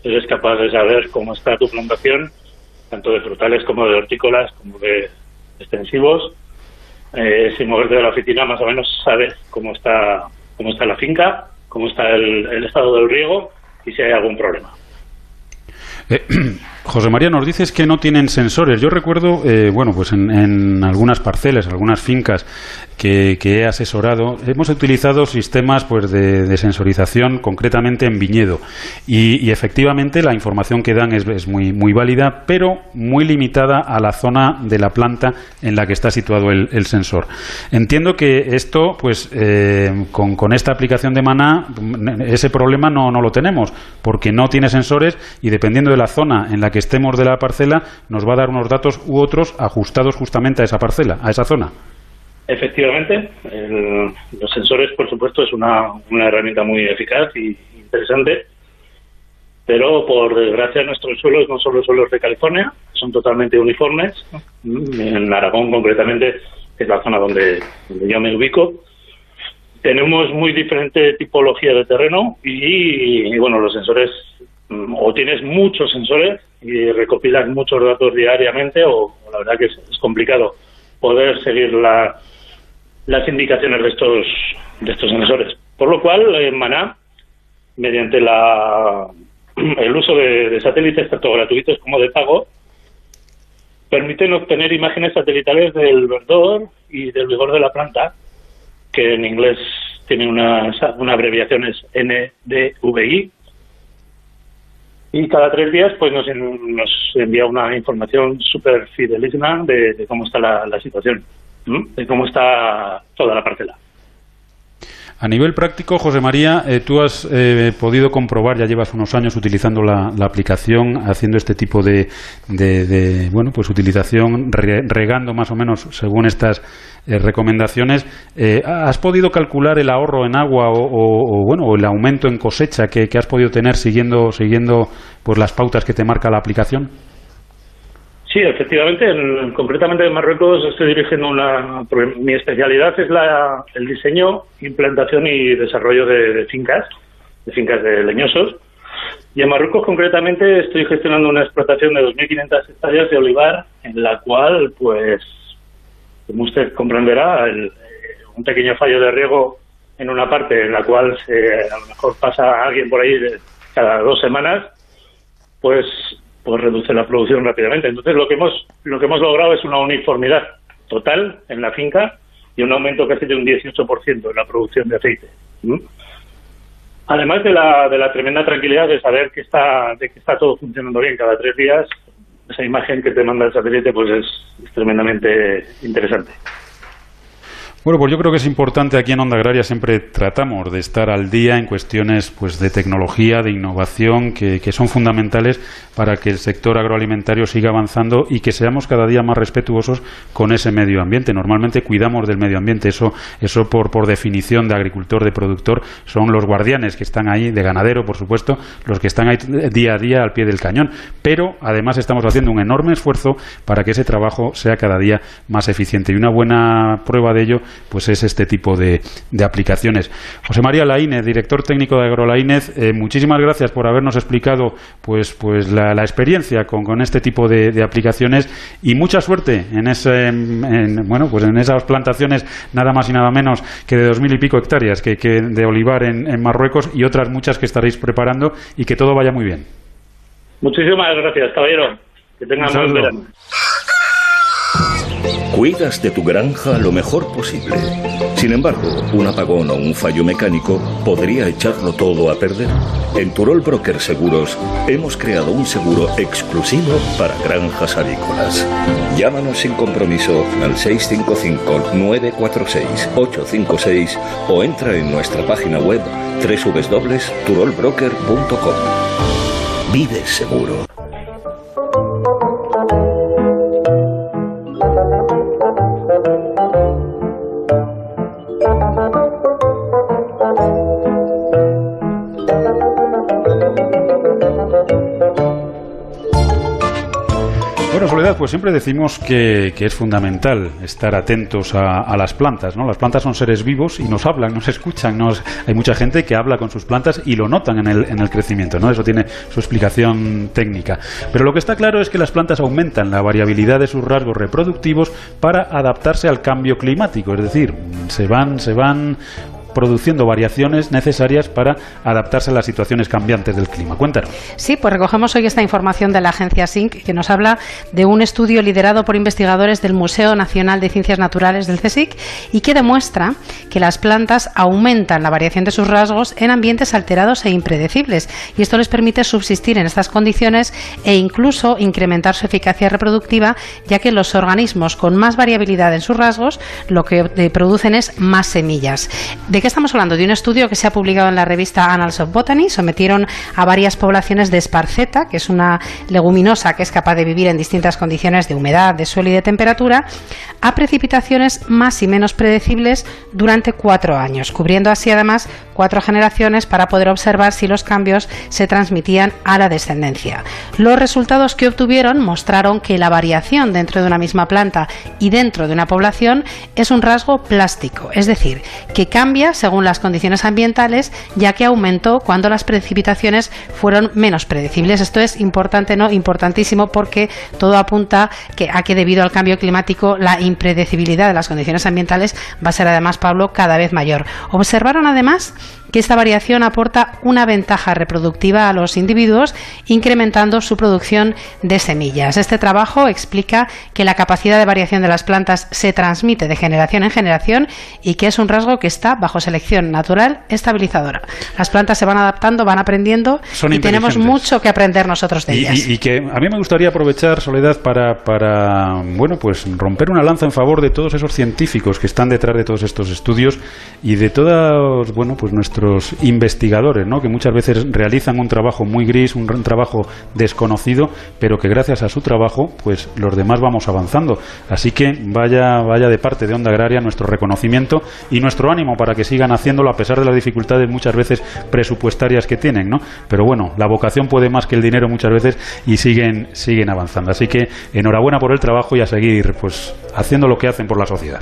eres capaz de saber cómo está tu plantación, tanto de frutales como de hortícolas, como de extensivos. Eh, sin moverte de la oficina, más o menos sabes cómo está, cómo está la finca, cómo está el estado del riego y si hay algún problema. Eh, José María, nos dices que no tienen sensores. Yo recuerdo, eh, bueno, pues en, algunas parcelas, algunas fincas que, he asesorado, hemos utilizado sistemas pues de, sensorización, concretamente en viñedo. Y, efectivamente la información que dan es, muy, válida, pero muy limitada a la zona de la planta en la que está situado el, sensor. Entiendo que esto, pues eh, con, esta aplicación de Maná, ese problema no, no lo tenemos, porque no tiene sensores y dependiendo de la zona en la que estemos de la parcela, nos va a dar unos datos u otros ajustados justamente a esa parcela, a esa zona. Efectivamente, los sensores, por supuesto, es una, una herramienta muy eficaz y interesante, pero por desgracia nuestros suelos no son los suelos de California, son totalmente uniformes. En Aragón, concretamente, es la zona donde yo me ubico, tenemos muy diferente tipología de terreno y, bueno, los sensores o tienes muchos sensores y recopilas muchos datos diariamente o, la verdad que es, complicado poder seguir las indicaciones de estos de estos sensores. Por lo cual, en Maná, mediante la, el uso de, satélites tanto gratuitos como de pago, permiten obtener imágenes satelitales del verdor y del vigor de la planta, que en inglés tiene una, una abreviación es NDVI, y cada tres días pues nos, envía una información súper fidelísima de, cómo está la, situación, de cómo está toda la parcela. A nivel práctico, José María, eh, tú has eh, podido comprobar, ya llevas unos años utilizando la, aplicación, haciendo este tipo de, bueno, pues utilización, regando más o menos según estas eh, recomendaciones. ¿Has podido calcular el ahorro en agua o, bueno, el aumento en cosecha que, has podido tener siguiendo, siguiendo pues, las pautas que te marca la aplicación? Sí, efectivamente. concretamente en Marruecos estoy dirigiendo una. Mi especialidad es la, el diseño, implantación y desarrollo de, fincas, de fincas de leñosos. Y en Marruecos concretamente estoy gestionando una explotación de 2.500 hectáreas de olivar, en la cual, pues, como usted comprenderá, el, un pequeño fallo de riego en una parte en la cual se, a lo mejor pasa alguien por ahí cada dos semanas, pues pues reduce la producción rápidamente. Entonces lo que hemos lo que hemos logrado es una uniformidad total en la finca y un aumento casi de un 18% en la producción de aceite. Además de la, de la tremenda tranquilidad de saber que está de que está todo funcionando bien cada tres días, esa imagen que te manda el satélite pues es tremendamente interesante. Bueno, pues yo creo que es importante aquí en Onda Agraria siempre tratamos de estar al día en cuestiones pues de tecnología, de innovación, que, son fundamentales para que el sector agroalimentario siga avanzando y que seamos cada día más respetuosos con ese medio ambiente. Normalmente cuidamos del medio ambiente, eso, eso por, por definición de agricultor, de productor, son los guardianes que están ahí, de ganadero, por supuesto, los que están ahí día a día al pie del cañón. Pero además estamos haciendo un enorme esfuerzo para que ese trabajo sea cada día más eficiente. Y una buena prueba de ello pues es este tipo de, aplicaciones. José María Laínez, director técnico de AgroLaínez, eh, muchísimas gracias por habernos explicado pues, pues la, experiencia con, este tipo de, aplicaciones y mucha suerte en, ese, bueno, pues en esas plantaciones nada más y nada menos que de dos mil y pico hectáreas que, de olivar en, Marruecos y otras muchas que estaréis preparando y que todo vaya muy bien. Muchísimas gracias, caballero. Que tengan buen verano. Cuidas de tu granja lo mejor posible. Sin embargo, un apagón o un fallo mecánico podría echarlo todo a perder. En Turol Broker Seguros hemos creado un seguro exclusivo para granjas avícolas. Llámanos sin compromiso al 655-946-856 o entra en nuestra página web www.turolbroker.com. Vive seguro. Pues siempre decimos que, es fundamental estar atentos a, las plantas, ¿no? Las plantas son seres vivos y nos hablan, nos escuchan, nos, hay mucha gente que habla con sus plantas y lo notan en el, en el crecimiento, ¿no? Eso tiene su explicación técnica. Pero lo que está claro es que las plantas aumentan la variabilidad de sus rasgos reproductivos para adaptarse al cambio climático, es decir, se van, se van produciendo variaciones necesarias para adaptarse a las situaciones cambiantes del clima. Cuéntanos. Sí, pues recogemos hoy esta información de la agencia SINC que nos habla de un estudio liderado por investigadores del Museo Nacional de Ciencias Naturales del CSIC y que demuestra que las plantas aumentan la variación de sus rasgos en ambientes alterados e impredecibles y esto les permite subsistir en estas condiciones e incluso incrementar su eficacia reproductiva ya que los organismos con más variabilidad en sus rasgos lo que eh, producen es más semillas. Qué estamos hablando? De un estudio que se ha publicado en la revista Annals of Botany. Sometieron a varias poblaciones de esparceta, que es una leguminosa que es capaz de vivir en distintas condiciones de humedad, de suelo y de temperatura, a precipitaciones más y menos predecibles durante cuatro años, cubriendo así además cuatro generaciones para poder observar si los cambios se transmitían a la descendencia. Los resultados que obtuvieron mostraron que la variación dentro de una misma planta y dentro de una población es un rasgo plástico, es decir, que cambia según las condiciones ambientales, ya que aumentó cuando las precipitaciones fueron menos predecibles. Esto es importante, ¿no? Importantísimo porque todo apunta que, a que debido al cambio climático la impredecibilidad de las condiciones ambientales va a ser además, Pablo, cada vez mayor. Observaron además que esta variación aporta una ventaja reproductiva a los individuos, incrementando su producción de semillas. Este trabajo explica que la capacidad de variación de las plantas se transmite de generación en generación y que es un rasgo que está bajo selección natural estabilizadora. Las plantas se van adaptando, van aprendiendo y tenemos mucho que aprender nosotros de ellas. Y, que a mí me gustaría aprovechar, Soledad, para, para bueno, pues romper una lanza en favor de todos esos científicos que están detrás de todos estos estudios y de todos, bueno, pues nuestros investigadores, ¿no? que muchas veces realizan un trabajo muy gris, un, trabajo desconocido, pero que gracias a su trabajo, pues los demás vamos avanzando. Así que vaya, vaya de parte de Onda Agraria nuestro reconocimiento y nuestro ánimo para que sigan haciéndolo a pesar de las dificultades muchas veces presupuestarias que tienen, ¿no? Pero bueno, la vocación puede más que el dinero muchas veces y siguen, siguen avanzando. Así que enhorabuena por el trabajo y a seguir pues haciendo lo que hacen por la sociedad.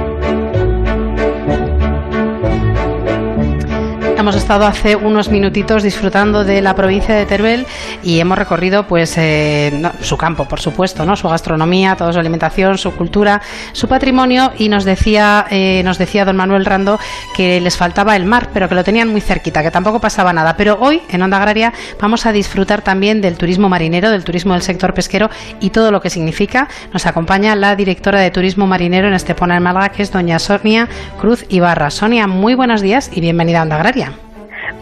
Hemos estado hace unos minutitos disfrutando de la provincia de Teruel y hemos recorrido pues eh, su campo, por supuesto, no, su gastronomía, toda su alimentación, su cultura, su patrimonio y nos decía eh, nos decía don Manuel Rando que les faltaba el mar, pero que lo tenían muy cerquita, que tampoco pasaba nada. Pero hoy en Onda Agraria vamos a disfrutar también del turismo marinero, del turismo del sector pesquero y todo lo que significa. Nos acompaña la directora de turismo marinero en Estepona en Málaga, que es doña Sonia Cruz Ibarra. Sonia, muy buenos días y bienvenida a Onda Agraria.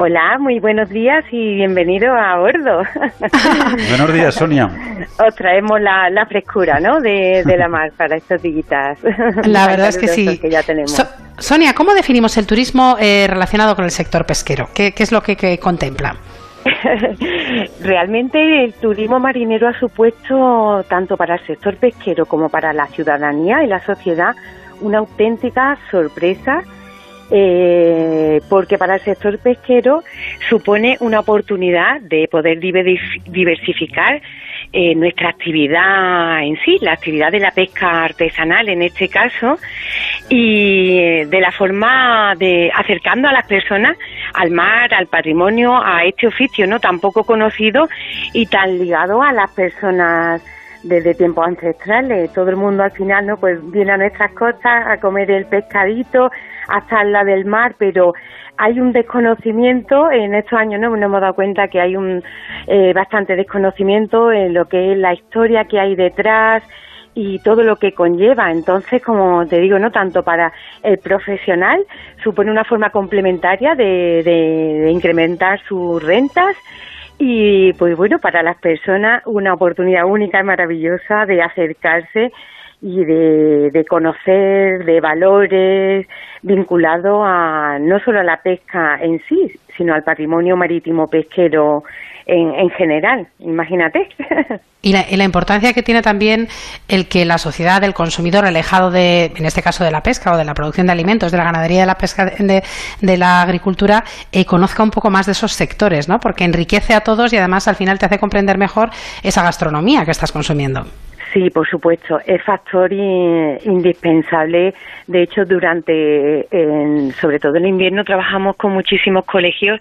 Hola, muy buenos días y bienvenido a bordo. buenos días, Sonia. Os traemos la, frescura, ¿no? De, la mar para estos días. La verdad es que sí. Que ya tenemos. Sonia, ¿cómo definimos el turismo eh, relacionado con el sector pesquero? ¿Qué, es lo que, que contempla? Realmente el turismo marinero ha supuesto, tanto para el sector pesquero como para la ciudadanía y la sociedad, una auténtica sorpresa eh, porque para el sector pesquero supone una oportunidad de poder diversificar eh, nuestra actividad en sí, la actividad de la pesca artesanal en este caso, y eh, de la forma de acercando a las personas al mar, al patrimonio, a este oficio no tan poco conocido y tan ligado a las personas desde tiempos ancestrales. Todo el mundo al final no pues viene a nuestras costas a comer el pescadito, hasta la del mar, pero hay un desconocimiento en estos años no nos hemos dado cuenta que hay un eh, bastante desconocimiento en lo que es la historia que hay detrás y todo lo que conlleva. Entonces, como te digo, no tanto para el profesional supone una forma complementaria de, de incrementar sus rentas y pues bueno, para las personas una oportunidad única y maravillosa de acercarse y de, de conocer de valores vinculados a no solo a la pesca en sí, sino al patrimonio marítimo pesquero en, en general, imagínate. Y la, y la, importancia que tiene también el que la sociedad, el consumidor alejado de, en este caso de la pesca o de la producción de alimentos, de la ganadería, de la pesca, de, de la agricultura, eh, conozca un poco más de esos sectores, ¿no? Porque enriquece a todos y además al final te hace comprender mejor esa gastronomía que estás consumiendo. Sí, por supuesto, es factor indispensable. De hecho, durante, sobre todo en invierno, trabajamos con muchísimos colegios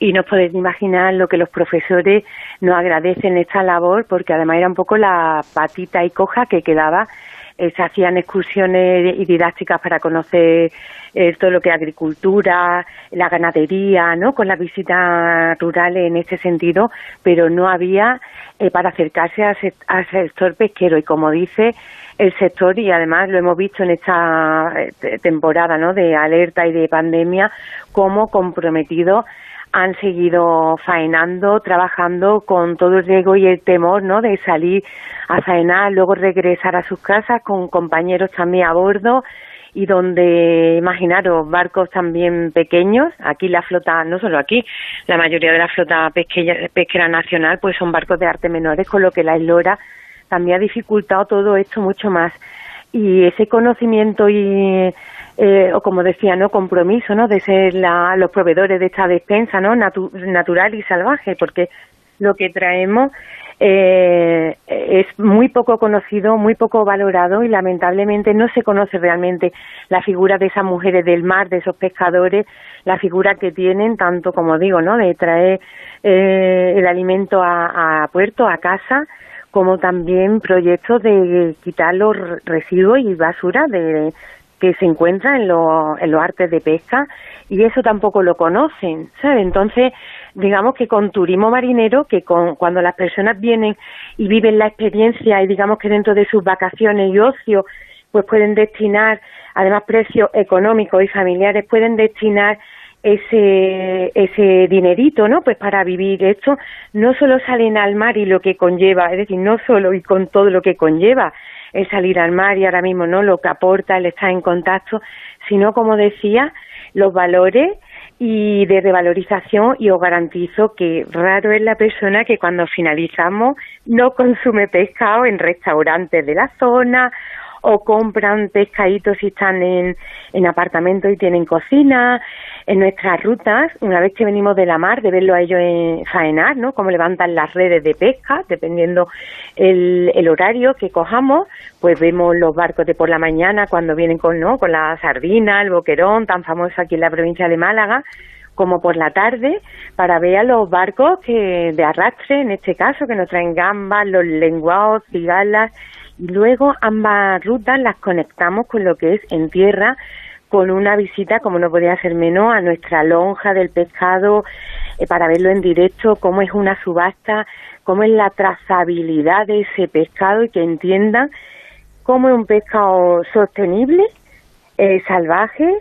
y no podéis imaginar lo que los profesores nos agradecen esta labor, porque además era un poco la patita y coja que quedaba. Se hacían excursiones y didácticas para conocer eh, todo lo que es agricultura, la ganadería, ¿no? Con las visitas rurales en ese sentido, pero no había eh, para acercarse al, sector pesquero y como dice el sector y además lo hemos visto en esta eh, temporada ¿no? de alerta y de pandemia cómo comprometidos han seguido faenando, trabajando con todo el riesgo y el temor ¿no? de salir a faenar, luego regresar a sus casas con compañeros también a bordo y donde, imaginaros, barcos también pequeños, aquí la flota, no solo aquí, la mayoría de la flota pesquera, nacional pues son barcos de arte menores, con lo que la eslora también ha dificultado todo esto mucho más. Y ese conocimiento y, eh, o como decía, no compromiso, ¿no? De ser los proveedores de esta despensa, ¿no? natural y salvaje, porque lo que traemos eh, es muy poco conocido, muy poco valorado y lamentablemente no se conoce realmente la figura de esas mujeres del mar, de esos pescadores, la figura que tienen, tanto como digo, ¿no? de traer eh, el alimento a, a puerto, a casa, como también proyectos de quitar los residuos y basura de, que se encuentra en, en los artes de pesca y eso tampoco lo conocen, ¿sabes? Entonces, digamos que con turismo marinero, que con, cuando las personas vienen y viven la experiencia y digamos que dentro de sus vacaciones y ocio, pues pueden destinar, además precios económicos y familiares, pueden destinar ese, ese dinerito, ¿no? Pues para vivir esto, no solo salen al mar y lo que conlleva, es decir, no solo y con todo lo que conlleva el salir al mar y ahora mismo, ¿no? Lo que aporta el estar en contacto, sino, como decía, los valores y de revalorización y os garantizo que raro es la persona que cuando finalizamos no consume pescado en restaurantes de la zona o compran pescaditos si están en, en apartamentos y tienen cocina. En nuestras rutas, una vez que venimos de la mar, de verlo a ellos en faenar, ¿no? Cómo levantan las redes de pesca, dependiendo el, el horario que cojamos, pues vemos los barcos de por la mañana cuando vienen con, ¿no? Con la sardina, el boquerón, tan famoso aquí en la provincia de Málaga, como por la tarde para ver a los barcos que de arrastre, en este caso, que nos traen gambas, los lenguados, cigalas, y luego ambas rutas las conectamos con lo que es en tierra, con una visita, como no podía ser menos, a nuestra lonja del pescado eh, para verlo en directo, cómo es una subasta, cómo es la trazabilidad de ese pescado y que entiendan cómo es un pescado sostenible, eh, salvaje,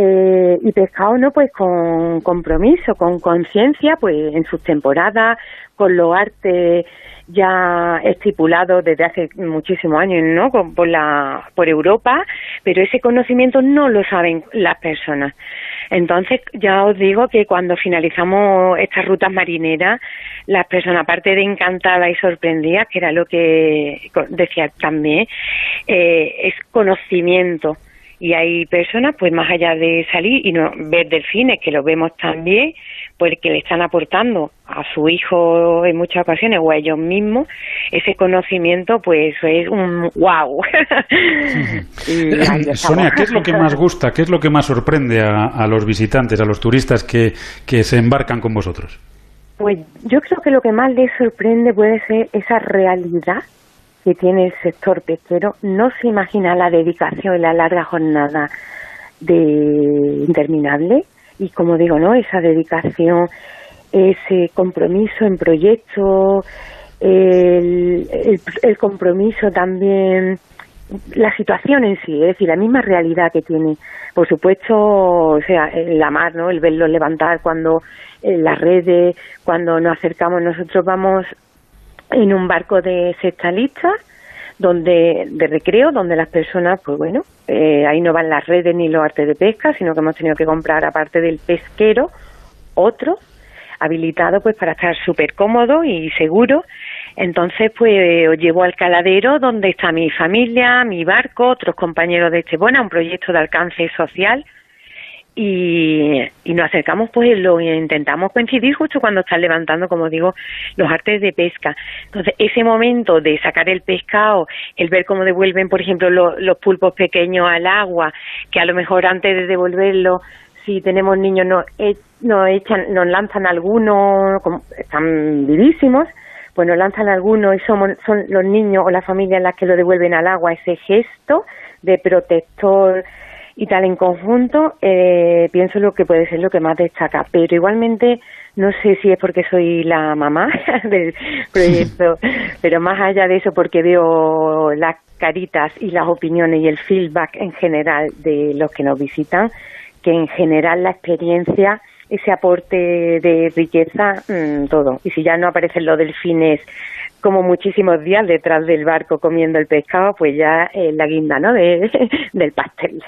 eh, y pescado no pues con compromiso con conciencia pues en sus temporadas con los artes ya estipulados desde hace muchísimos años no por la por Europa pero ese conocimiento no lo saben las personas. Entonces ya os digo que cuando finalizamos estas rutas marineras las personas aparte de encantadas y sorprendidas que era lo que decía también eh, es conocimiento y hay personas, pues más allá de salir y no ver delfines, que lo vemos también, pues que le están aportando a su hijo en muchas ocasiones o a ellos mismos, ese conocimiento, pues es un wow. Sonia, ¿qué es lo que más gusta, qué es lo que más sorprende a, a los visitantes, a los turistas que, que se embarcan con vosotros? Pues yo creo que lo que más les sorprende puede ser esa realidad que tiene el sector pesquero no se imagina la dedicación y la larga jornada de interminable y como digo no esa dedicación ese compromiso en proyectos el, el, compromiso también la situación en sí, es decir, la misma realidad que tiene. Por supuesto, o sea, la mar, ¿no? El verlo levantar cuando en las redes, cuando nos acercamos, nosotros vamos en un barco de sextalistas donde de recreo donde las personas pues bueno eh, ahí no van las redes ni los artes de pesca sino que hemos tenido que comprar aparte del pesquero otro habilitado pues para estar súper cómodo y seguro. Entonces pues os llevo al caladero donde está mi familia mi barco otros compañeros de Estebona un proyecto de alcance social y, nos acercamos pues lo intentamos coincidir justo cuando están levantando como digo los artes de pesca. Entonces ese momento de sacar el pescado el ver cómo devuelven por ejemplo los pulpos pequeños al agua que a lo mejor antes de devolverlo si tenemos niños nos, e, nos echan nos lanzan algunos como, están vivísimos pues nos lanzan algunos y somos son los niños o las familias las que lo devuelven al agua. Ese gesto de protector y tal en conjunto eh, pienso lo que puede ser lo que más destaca. Pero igualmente no sé si es porque soy la mamá del proyecto pero más allá de eso porque veo las caritas y las opiniones y el feedback en general de los que nos visitan que en general la experiencia ese aporte de riqueza mm, todo. Y si ya no aparecen los delfines como muchísimos días detrás del barco comiendo el pescado, pues ya es la guinda, ¿no? De, del pastel.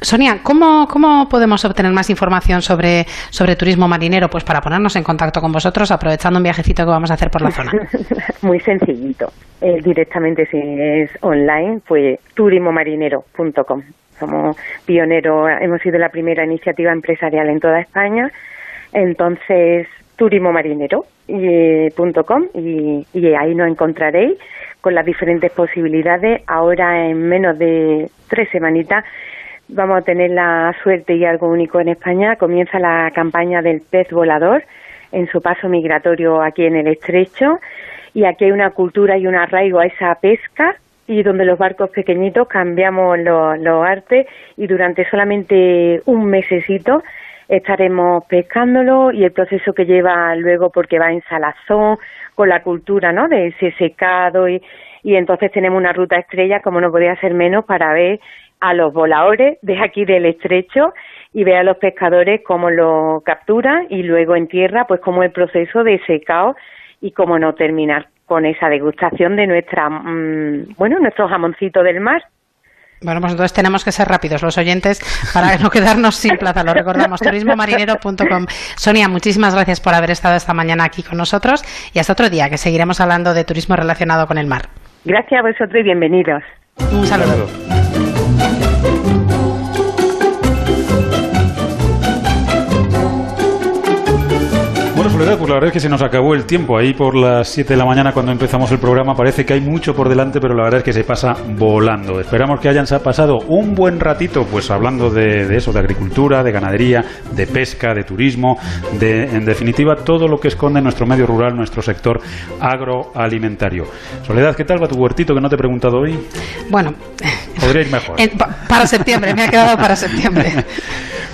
Sonia, ¿cómo, ¿cómo podemos obtener más información sobre, sobre turismo marinero? Pues para ponernos en contacto con vosotros, aprovechando un viajecito que vamos a hacer por la zona. Muy sencillito. Eh, directamente, si es online, pues turismomarinero.com. Somos pioneros, hemos sido la primera iniciativa empresarial en toda España. Entonces, turismomarinero.com y, y ahí nos encontraréis con las diferentes posibilidades. Ahora, en menos de tres semanitas, vamos a tener la suerte y algo único en España. Comienza la campaña del pez volador en su paso migratorio aquí en el estrecho y aquí hay una cultura y un arraigo a esa pesca y donde los barcos pequeñitos cambiamos los, los artes y durante solamente un mesecito estaremos pescándolo y el proceso que lleva luego porque va en salazón con la cultura ¿no? de ese secado y, y entonces tenemos una ruta estrella como no podía ser menos para ver a los voladores de aquí del estrecho y ver a los pescadores cómo lo capturan y luego en tierra pues cómo el proceso de secado y cómo no terminar con esa degustación de nuestra mm, bueno nuestro jamoncito del mar bueno, pues entonces tenemos que ser rápidos los oyentes para no quedarnos sin plaza. Lo recordamos, turismomarinero.com. Sonia, muchísimas gracias por haber estado esta mañana aquí con nosotros y hasta otro día que seguiremos hablando de turismo relacionado con el mar. Gracias a vosotros y bienvenidos. Un saludo. Soledad, pues la verdad es que se nos acabó el tiempo. Ahí por las 7 de la mañana cuando empezamos el programa parece que hay mucho por delante, pero la verdad es que se pasa volando. Esperamos que hayan pasado un buen ratito, pues hablando de, eso, de agricultura, de ganadería, de pesca, de turismo, de, en definitiva, todo lo que esconde nuestro medio rural, nuestro sector agroalimentario. Soledad, ¿qué tal va tu huertito que no te he preguntado hoy? Bueno, podría ir mejor. para septiembre, me ha quedado para septiembre.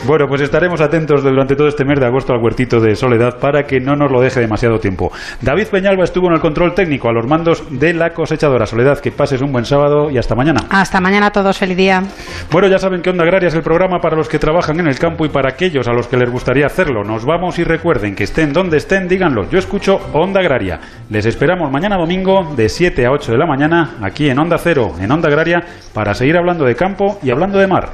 Bueno, pues estaremos atentos durante todo este mes de agosto al huertito de Soledad para que no nos lo deje demasiado tiempo. David Peñalba estuvo en el control técnico a los mandos de la cosechadora. Soledad, que pases un buen sábado y hasta mañana. Hasta mañana a todos, feliz día. Bueno, ya saben que Onda Agraria es el programa para los que trabajan en el campo y para aquellos a los que les gustaría hacerlo. Nos vamos y recuerden que estén donde estén, díganlo. Yo escucho Onda Agraria. Les esperamos mañana domingo de 7 a 8 de la mañana aquí en Onda Cero, en Onda Agraria, para seguir hablando de campo y hablando de mar.